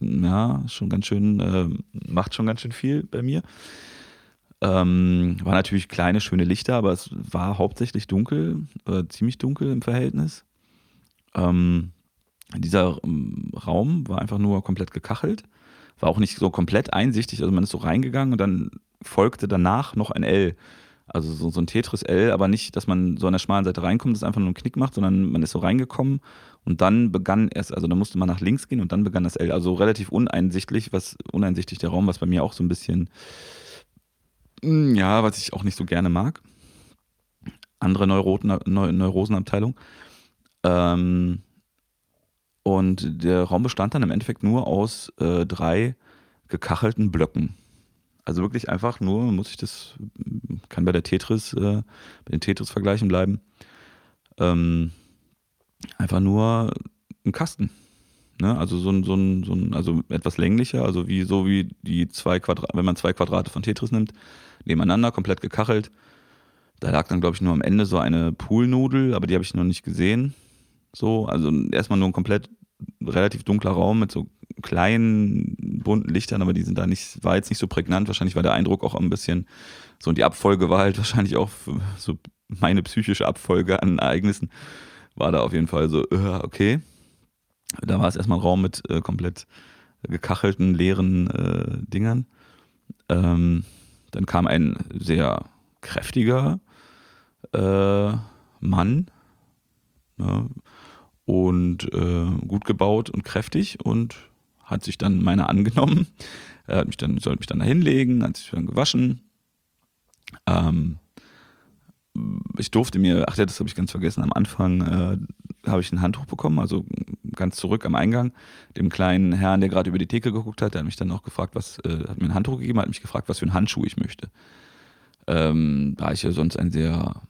äh, ja, schon ganz schön, äh, macht schon ganz schön viel bei mir. Ähm, war natürlich kleine, schöne Lichter, aber es war hauptsächlich dunkel, äh, ziemlich dunkel im Verhältnis. Ähm, dieser ähm, Raum war einfach nur komplett gekachelt, war auch nicht so komplett einsichtig, also man ist so reingegangen und dann folgte danach noch ein L. Also so, so ein Tetris-L, aber nicht, dass man so an der schmalen Seite reinkommt, das einfach nur einen Knick macht, sondern man ist so reingekommen und dann begann erst, also da musste man nach links gehen und dann begann das L. Also relativ uneinsichtlich, was uneinsichtig der Raum, was bei mir auch so ein bisschen, ja, was ich auch nicht so gerne mag. Andere Neuroten, Neu Neurosenabteilung. Ähm, und der Raum bestand dann im Endeffekt nur aus äh, drei gekachelten Blöcken. Also wirklich einfach nur, muss ich das, kann bei der Tetris, äh, bei den Tetris-Vergleichen bleiben, ähm, einfach nur ein Kasten. Ne? Also so ein, so ein, so ein, also etwas länglicher, also wie so wie die zwei Quadrate, wenn man zwei Quadrate von Tetris nimmt, nebeneinander, komplett gekachelt. Da lag dann, glaube ich, nur am Ende so eine Poolnudel, aber die habe ich noch nicht gesehen. So, also erstmal nur ein komplett relativ dunkler Raum mit so kleinen bunten Lichtern, aber die sind da nicht, war jetzt nicht so prägnant. Wahrscheinlich war der Eindruck auch ein bisschen so und die Abfolge war halt wahrscheinlich auch so meine psychische Abfolge an Ereignissen war da auf jeden Fall so, uh, okay. Da war es erstmal ein Raum mit äh, komplett gekachelten, leeren äh, Dingern. Ähm, dann kam ein sehr kräftiger äh, Mann ja, und äh, gut gebaut und kräftig und hat sich dann meiner angenommen. Er hat mich dann, sollte mich dann da hinlegen, hat sich dann gewaschen. Ähm, ich durfte mir, ach ja, das habe ich ganz vergessen, am Anfang äh, habe ich ein Handtuch bekommen, also ganz zurück am Eingang, dem kleinen Herrn, der gerade über die Theke geguckt hat, der hat mich dann auch gefragt, was, äh, hat mir ein Handtuch gegeben, hat mich gefragt, was für einen Handschuh ich möchte. Ähm, da ich ja sonst ein sehr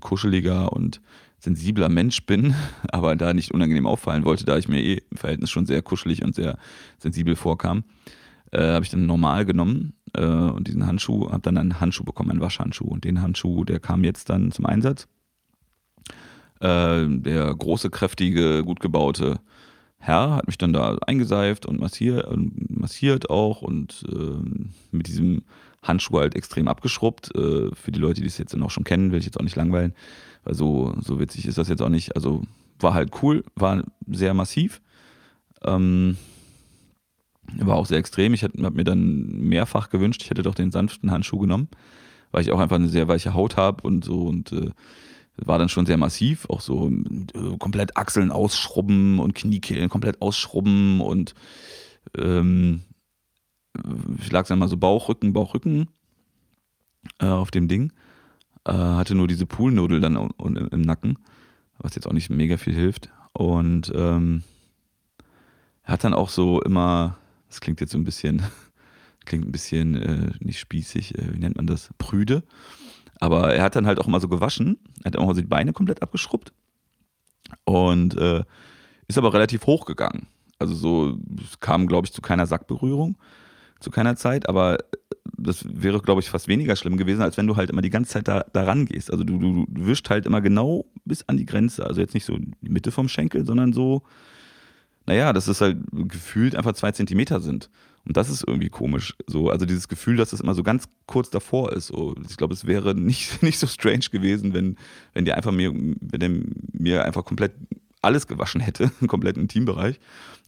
kuscheliger und sensibler Mensch bin, aber da nicht unangenehm auffallen wollte, da ich mir eh im Verhältnis schon sehr kuschelig und sehr sensibel vorkam, äh, habe ich dann normal genommen äh, und diesen Handschuh, habe dann einen Handschuh bekommen, einen Waschhandschuh. Und den Handschuh, der kam jetzt dann zum Einsatz. Äh, der große, kräftige, gut gebaute Herr hat mich dann da eingeseift und massiert, massiert auch und äh, mit diesem Handschuh halt extrem abgeschrubbt. Äh, für die Leute, die es jetzt noch schon kennen, will ich jetzt auch nicht langweilen, weil so, so witzig ist das jetzt auch nicht. Also war halt cool, war sehr massiv. Ähm, war auch sehr extrem. Ich habe mir dann mehrfach gewünscht, ich hätte doch den sanften Handschuh genommen, weil ich auch einfach eine sehr weiche Haut habe und so und äh, war dann schon sehr massiv, auch so äh, komplett Achseln ausschrubben und Kniekehlen komplett ausschrubben und ähm, ich lag dann mal so Bauchrücken, Bauchrücken äh, auf dem Ding. Äh, hatte nur diese Poolnudel dann im, im Nacken, was jetzt auch nicht mega viel hilft. Und ähm, hat dann auch so immer das klingt jetzt so ein bisschen, klingt ein bisschen äh, nicht spießig, äh, wie nennt man das? Prüde. Aber er hat dann halt auch immer so gewaschen, hat auch mal so die Beine komplett abgeschrubbt und äh, ist aber relativ hoch gegangen. Also so, kam, glaube ich, zu keiner Sackberührung, zu keiner Zeit, aber das wäre, glaube ich, fast weniger schlimm gewesen, als wenn du halt immer die ganze Zeit da, da rangehst. Also du, du, du wischst halt immer genau bis an die Grenze. Also jetzt nicht so die Mitte vom Schenkel, sondern so naja, dass es halt gefühlt einfach zwei Zentimeter sind. Und das ist irgendwie komisch. So, also dieses Gefühl, dass es immer so ganz kurz davor ist. So, ich glaube, es wäre nicht, nicht so strange gewesen, wenn, wenn der einfach mir, wenn der mir einfach komplett alles gewaschen hätte, im Teambereich.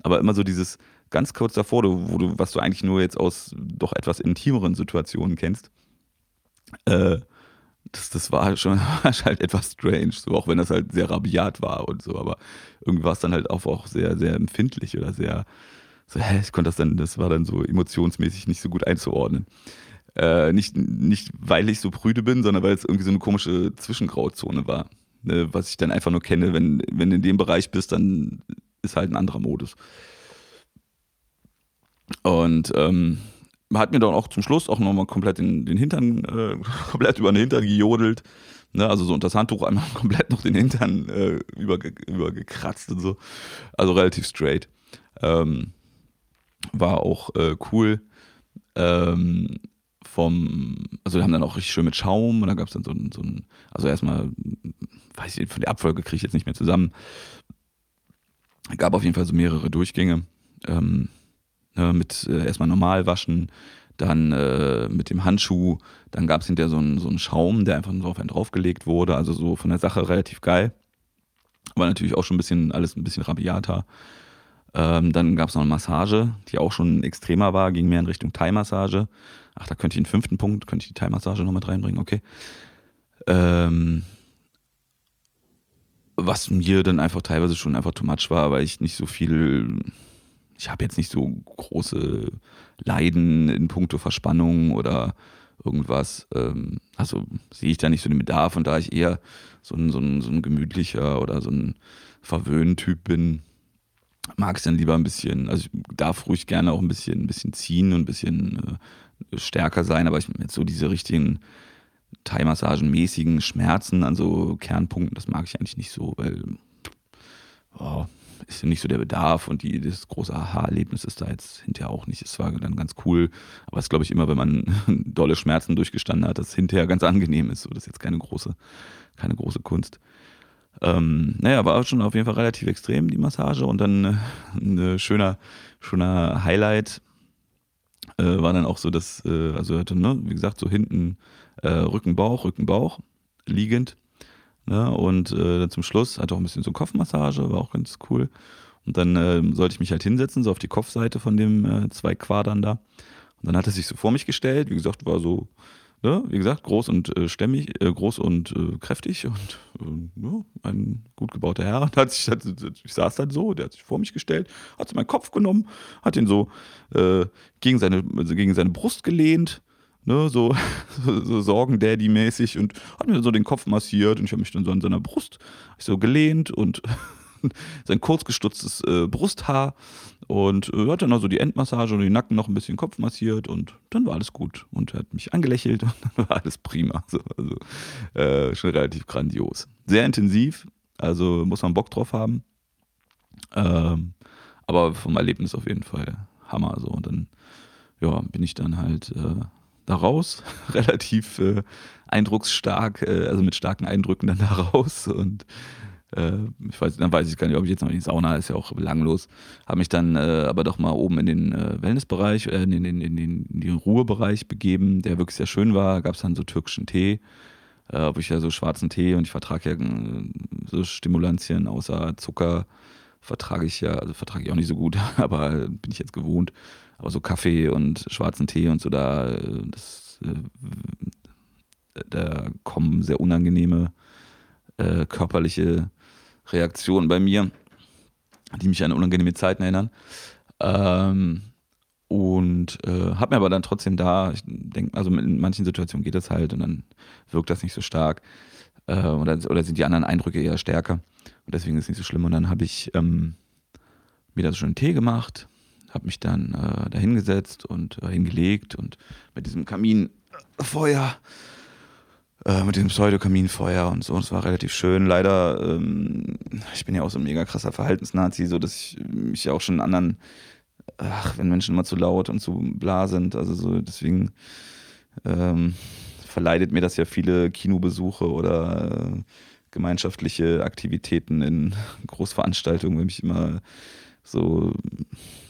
Aber immer so dieses ganz kurz davor, wo du, was du eigentlich nur jetzt aus doch etwas intimeren Situationen kennst. Äh, das, das war schon halt etwas strange, so auch wenn das halt sehr rabiat war und so, aber irgendwie war es dann halt auch, auch sehr, sehr empfindlich oder sehr, so, hä, ich konnte das dann, das war dann so emotionsmäßig nicht so gut einzuordnen. Äh, nicht, nicht, weil ich so prüde bin, sondern weil es irgendwie so eine komische Zwischengrauzone war. Ne, was ich dann einfach nur kenne, wenn, wenn du in dem Bereich bist, dann ist halt ein anderer Modus. Und ähm, hat mir dann auch zum Schluss auch nochmal komplett den, den Hintern, äh, komplett über den Hintern gejodelt. Ne, also so unter das Handtuch einmal komplett noch den Hintern äh, überge, übergekratzt und so. Also relativ straight. Ähm, war auch äh, cool. Ähm, vom, also wir haben dann auch richtig schön mit Schaum und da gab es dann so ein, so ein, also erstmal, weiß ich, von der Abfolge kriege ich jetzt nicht mehr zusammen. Gab auf jeden Fall so mehrere Durchgänge. Ähm, ne, mit äh, erstmal normal waschen, dann äh, mit dem Handschuh, dann gab es hinterher so einen, so Schaum, der einfach so auf einen draufgelegt wurde, also so von der Sache relativ geil. War natürlich auch schon ein bisschen, alles ein bisschen rabiater. Ähm, dann gab es noch eine Massage, die auch schon extremer war, ging mehr in Richtung Thai-Massage. Ach, da könnte ich einen fünften Punkt, könnte ich die Thai-Massage noch mit reinbringen, okay. Ähm, was mir dann einfach teilweise schon einfach too much war, weil ich nicht so viel ich habe jetzt nicht so große Leiden in puncto Verspannung oder irgendwas. Ähm, also sehe ich da nicht so den Bedarf und da ich eher so ein, so ein, so ein gemütlicher oder so ein Verwöhntyp bin, mag es dann lieber ein bisschen, also ich darf ruhig gerne auch ein bisschen, ein bisschen ziehen und ein bisschen äh, stärker sein, aber ich jetzt so diese richtigen Thai-Massagen-mäßigen Schmerzen an so Kernpunkten, das mag ich eigentlich nicht so, weil oh, ist nicht so der Bedarf und die, das große Aha-Erlebnis ist da jetzt hinterher auch nicht. Es war dann ganz cool, aber es glaube ich, immer, wenn man dolle Schmerzen durchgestanden hat, dass es hinterher ganz angenehm ist. So, das ist jetzt keine große, keine große Kunst. Ähm, naja, war schon auf jeden Fall relativ extrem, die Massage. Und dann äh, ein schöner, schöner Highlight äh, war dann auch so, dass, äh, also hatte, ne, wie gesagt, so hinten äh, Rücken, Bauch, Rücken, Bauch, liegend. Ne, und äh, dann zum Schluss hatte auch ein bisschen so Kopfmassage, war auch ganz cool. Und dann äh, sollte ich mich halt hinsetzen, so auf die Kopfseite von dem äh, zwei Quadern da. Und dann hat er sich so vor mich gestellt, wie gesagt, war so ne, wie gesagt, groß und äh, stämmig, äh, groß und äh, kräftig und äh, ja, ein gut gebauter Herr. Hat sich, hat, ich saß dann so, der hat sich vor mich gestellt, hat so meinen Kopf genommen, hat ihn so äh, gegen, seine, also gegen seine Brust gelehnt, ne, so, so, so Sorgen-Daddy-mäßig und hat mir so den Kopf massiert und ich habe mich dann so an seiner Brust so gelehnt und sein kurzgestutztes äh, Brusthaar und äh, hat dann also die Endmassage und den Nacken noch ein bisschen Kopf massiert und dann war alles gut. Und er hat mich angelächelt und dann war alles prima. Also, also äh, schon relativ grandios. Sehr intensiv, also muss man Bock drauf haben. Ähm, aber vom Erlebnis auf jeden Fall Hammer. So. Und dann ja, bin ich dann halt äh, da raus, relativ äh, eindrucksstark, äh, also mit starken Eindrücken dann da raus und äh, ich weiß, dann weiß ich gar nicht, ob ich jetzt noch in die Sauna, ist ja auch belanglos. Habe mich dann äh, aber doch mal oben in den äh, Wellnessbereich, äh, in, den, in, den, in den Ruhebereich begeben, der wirklich sehr schön war. Gab es dann so türkischen Tee, äh, ob ich ja so schwarzen Tee und ich vertrage ja äh, so Stimulantien außer Zucker vertrage ich ja, also vertrage ich auch nicht so gut, aber bin ich jetzt gewohnt. Aber so Kaffee und schwarzen Tee und so, da, das, da kommen sehr unangenehme körperliche Reaktionen bei mir, die mich an unangenehme Zeiten erinnern. Ähm, und äh, habe mir aber dann trotzdem da, ich denke, also in manchen Situationen geht das halt und dann wirkt das nicht so stark. Äh, oder, oder sind die anderen Eindrücke eher stärker. Und deswegen ist es nicht so schlimm. Und dann habe ich ähm, mir da so einen Tee gemacht, habe mich dann äh, da hingesetzt und äh, hingelegt und mit diesem Kaminfeuer äh, mit dem Pseudokaminfeuer und so. Es war relativ schön. Leider, ähm, ich bin ja auch so ein mega krasser Verhaltensnazi, so dass ich mich ja auch schon anderen, ach, wenn Menschen immer zu laut und zu bla sind, also so, deswegen ähm, verleidet mir das ja viele Kinobesuche oder äh, gemeinschaftliche Aktivitäten in Großveranstaltungen, wenn mich immer so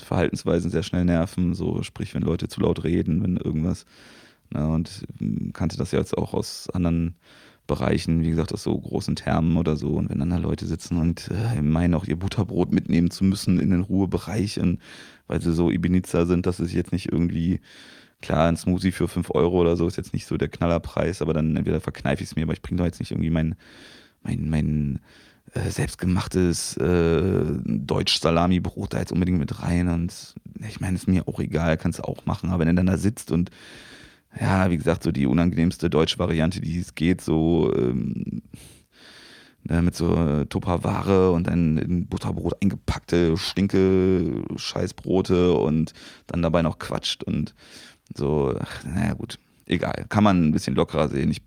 Verhaltensweisen sehr schnell nerven, so sprich, wenn Leute zu laut reden, wenn irgendwas und hm, kannte das ja jetzt auch aus anderen Bereichen, wie gesagt, aus so großen Thermen oder so. Und wenn dann da Leute sitzen und äh, meinen auch ihr Butterbrot mitnehmen zu müssen in den Ruhebereich, und, weil sie so Ibiza sind, dass es jetzt nicht irgendwie, klar, ein Smoothie für 5 Euro oder so ist jetzt nicht so der Knallerpreis, aber dann entweder verkneife ich es mir, aber ich bringe doch jetzt nicht irgendwie mein, mein, mein äh, selbstgemachtes äh, Deutsch-Salami-Brot da jetzt unbedingt mit rein. Und ich meine, ist mir auch egal, kannst du auch machen, aber wenn er dann da sitzt und ja, wie gesagt, so die unangenehmste deutsche Variante, die es geht, so ähm, ne, mit so äh, Tupperware und dann in Butterbrot eingepackte stinke Scheißbrote und dann dabei noch quatscht und so, ach, naja gut, egal. Kann man ein bisschen lockerer sehen. Ich,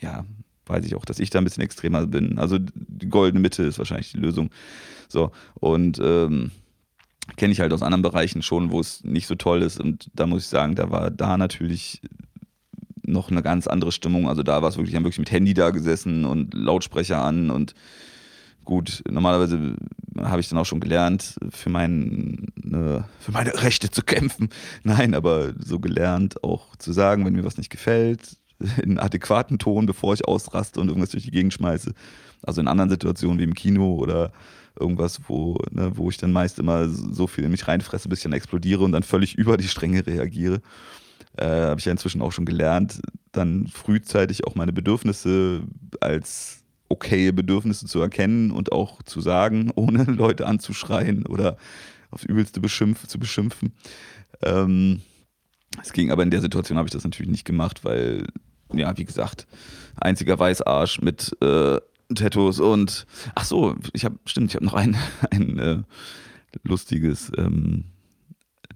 ja, weiß ich auch, dass ich da ein bisschen extremer bin. Also die goldene Mitte ist wahrscheinlich die Lösung. So, und ähm, kenne ich halt aus anderen Bereichen schon, wo es nicht so toll ist. Und da muss ich sagen, da war da natürlich noch eine ganz andere Stimmung. Also da war es wirklich, haben wirklich mit Handy da gesessen und Lautsprecher an und gut, normalerweise habe ich dann auch schon gelernt, für, mein, ne, für meine Rechte zu kämpfen. Nein, aber so gelernt auch zu sagen, wenn mir was nicht gefällt, in adäquaten Ton, bevor ich ausraste und irgendwas durch die Gegend schmeiße. Also in anderen Situationen wie im Kino oder irgendwas, wo, ne, wo ich dann meist immer so viel in mich reinfresse, bis ich dann explodiere und dann völlig über die Stränge reagiere. Äh, Habe ich ja inzwischen auch schon gelernt, dann frühzeitig auch meine Bedürfnisse als okaye Bedürfnisse zu erkennen und auch zu sagen, ohne Leute anzuschreien oder aufs Übelste beschimpf, zu beschimpfen. Ähm, es ging aber in der Situation habe ich das natürlich nicht gemacht, weil, ja, wie gesagt, einziger Weißarsch mit äh, Tattoos und ach so, ich habe stimmt, ich habe noch ein, ein äh, lustiges ähm,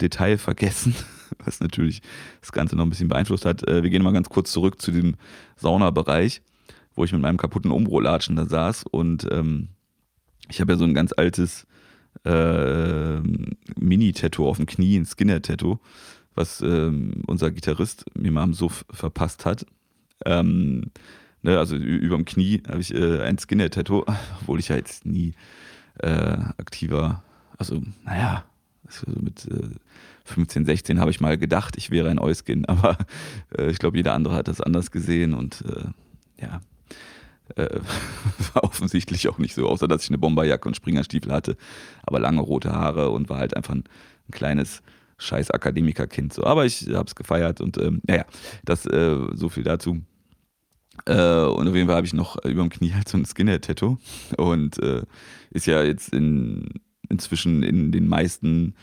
Detail vergessen, was natürlich das Ganze noch ein bisschen beeinflusst hat. Äh, wir gehen mal ganz kurz zurück zu dem Saunabereich, wo ich mit meinem kaputten Umbro-Latschen da saß und ähm, ich habe ja so ein ganz altes äh, Mini-Tattoo auf dem Knie, ein Skinner-Tattoo, was ähm, unser Gitarrist mir mal am Suff verpasst hat. Ähm, Ne, also über dem Knie habe ich äh, ein Skinhead-Tattoo, obwohl ich ja jetzt nie äh, aktiver, also naja, also mit äh, 15, 16 habe ich mal gedacht, ich wäre ein Euskin, aber äh, ich glaube, jeder andere hat das anders gesehen und äh, ja, äh, war offensichtlich auch nicht so, außer dass ich eine Bomberjacke und Springerstiefel hatte, aber lange rote Haare und war halt einfach ein, ein kleines scheiß Akademikerkind. So. Aber ich habe es gefeiert und ähm, naja, das äh, so viel dazu. Äh, und auf jeden Fall habe ich noch über dem Knie halt so ein Skinhead-Tattoo und äh, ist ja jetzt in, inzwischen in den meisten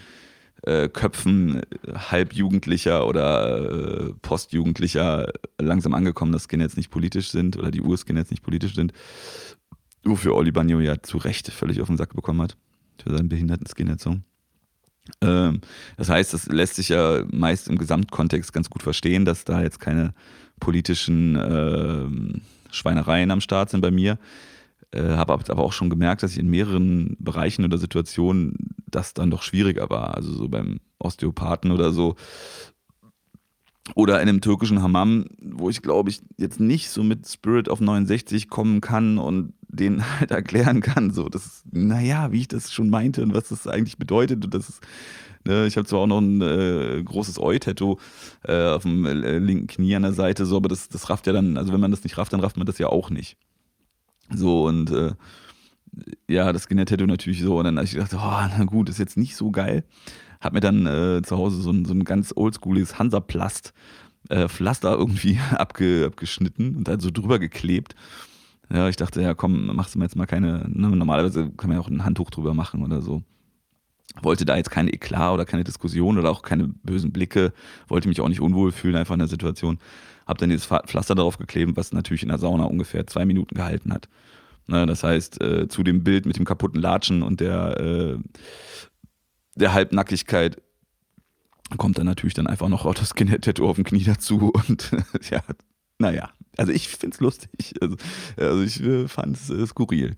äh, Köpfen halbjugendlicher oder äh, postjugendlicher langsam angekommen, dass Skinheads nicht politisch sind oder die Urskinheads nicht politisch sind. Wofür Oli Bagno ja zu Recht völlig auf den Sack bekommen hat. Für seinen behinderten Skinhead-Song. Ähm, das heißt, das lässt sich ja meist im Gesamtkontext ganz gut verstehen, dass da jetzt keine politischen äh, Schweinereien am Start sind bei mir. Äh, habe aber auch schon gemerkt, dass ich in mehreren Bereichen oder Situationen das dann doch schwieriger war. Also so beim Osteopathen oder so. Oder in einem türkischen Hammam, wo ich glaube ich jetzt nicht so mit Spirit of 69 kommen kann und den halt erklären kann, so, das, naja, wie ich das schon meinte und was das eigentlich bedeutet. Und das ist, ne, ich habe zwar auch noch ein äh, großes Eu-Tattoo äh, auf dem äh, linken Knie an der Seite, so, aber das, das rafft ja dann, also wenn man das nicht rafft, dann rafft man das ja auch nicht. So, und äh, ja, das Skinner-Tattoo natürlich so. Und dann habe ich gedacht, oh, na gut, ist jetzt nicht so geil. Hab mir dann äh, zu Hause so ein, so ein ganz oldschooliges Hansaplast äh, Pflaster irgendwie abge, abgeschnitten und dann so drüber geklebt. Ja, ich dachte, ja komm, machst du mir jetzt mal keine, ne, normalerweise kann man ja auch ein Handtuch drüber machen oder so. Wollte da jetzt kein Eklat oder keine Diskussion oder auch keine bösen Blicke, wollte mich auch nicht unwohl fühlen, einfach in der Situation. Hab dann dieses Pflaster darauf geklebt, was natürlich in der Sauna ungefähr zwei Minuten gehalten hat. Ne, das heißt, äh, zu dem Bild mit dem kaputten Latschen und der, äh, der Halbnackigkeit kommt dann natürlich dann einfach noch das Skinhead-Tattoo auf dem Knie dazu und ja, naja, also ich finde es lustig. Also, also ich äh, fand es äh, skurril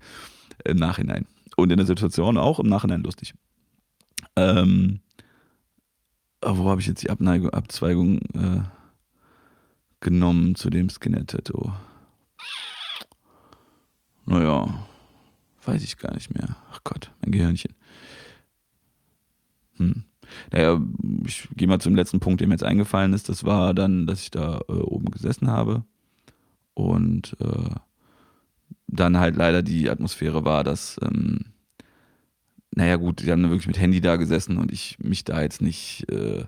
im Nachhinein. Und in der Situation auch im Nachhinein lustig. Ähm, wo habe ich jetzt die Abneigung, Abzweigung äh, genommen zu dem Skinhead-Tattoo? Naja, weiß ich gar nicht mehr. Ach Gott, mein Gehirnchen. Hm. Naja, ich gehe mal zum letzten Punkt, der mir jetzt eingefallen ist. Das war dann, dass ich da äh, oben gesessen habe und äh, dann halt leider die Atmosphäre war, dass, ähm, naja gut, die haben wirklich mit Handy da gesessen und ich mich da jetzt nicht, äh,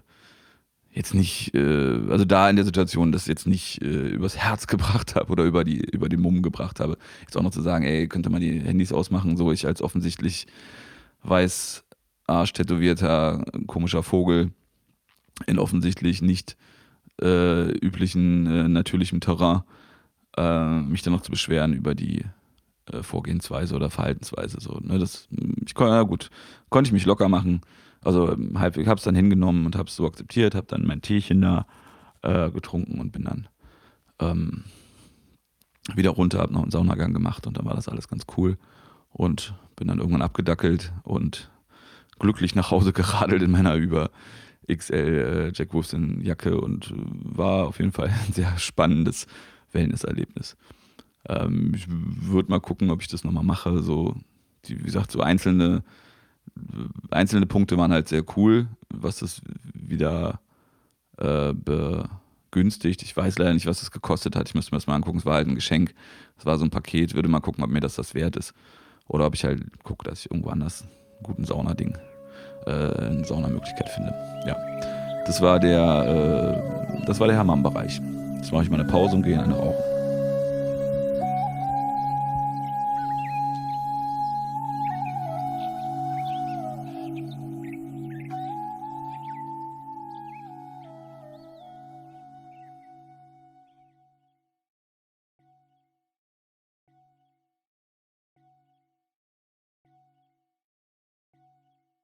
jetzt nicht, äh, also da in der Situation das jetzt nicht äh, übers Herz gebracht habe oder über die, über den Mumm gebracht habe. Jetzt auch noch zu sagen, ey, könnte man die Handys ausmachen, so ich als offensichtlich weiß Arsch tätowierter, komischer Vogel in offensichtlich nicht äh, üblichen, äh, natürlichem Terrain, äh, mich dann noch zu beschweren über die äh, Vorgehensweise oder Verhaltensweise. So, ne? das, ich, ja gut, konnte ich mich locker machen. Also halb, ich habe es dann hingenommen und habe es so akzeptiert, habe dann mein Teechen da äh, getrunken und bin dann ähm, wieder runter, habe noch einen Saunagang gemacht und dann war das alles ganz cool und bin dann irgendwann abgedackelt und glücklich nach Hause geradelt in meiner über XL äh, Jack Wolfson Jacke und äh, war auf jeden Fall ein sehr spannendes Wellness-Erlebnis. Ähm, ich würde mal gucken, ob ich das nochmal mache. So, die, wie gesagt, so einzelne, einzelne Punkte waren halt sehr cool, was das wieder äh, begünstigt. Ich weiß leider nicht, was das gekostet hat. Ich müsste mir das mal angucken. Es war halt ein Geschenk. Es war so ein Paket. Würde mal gucken, ob mir das das wert ist. Oder ob ich halt gucke, dass ich irgendwo anders einen guten Saunading äh, eine Saunamöglichkeit finde. Ja, das war der, äh, das war der Hammam-Bereich. Jetzt mache ich mal eine Pause und gehe eine rauchen.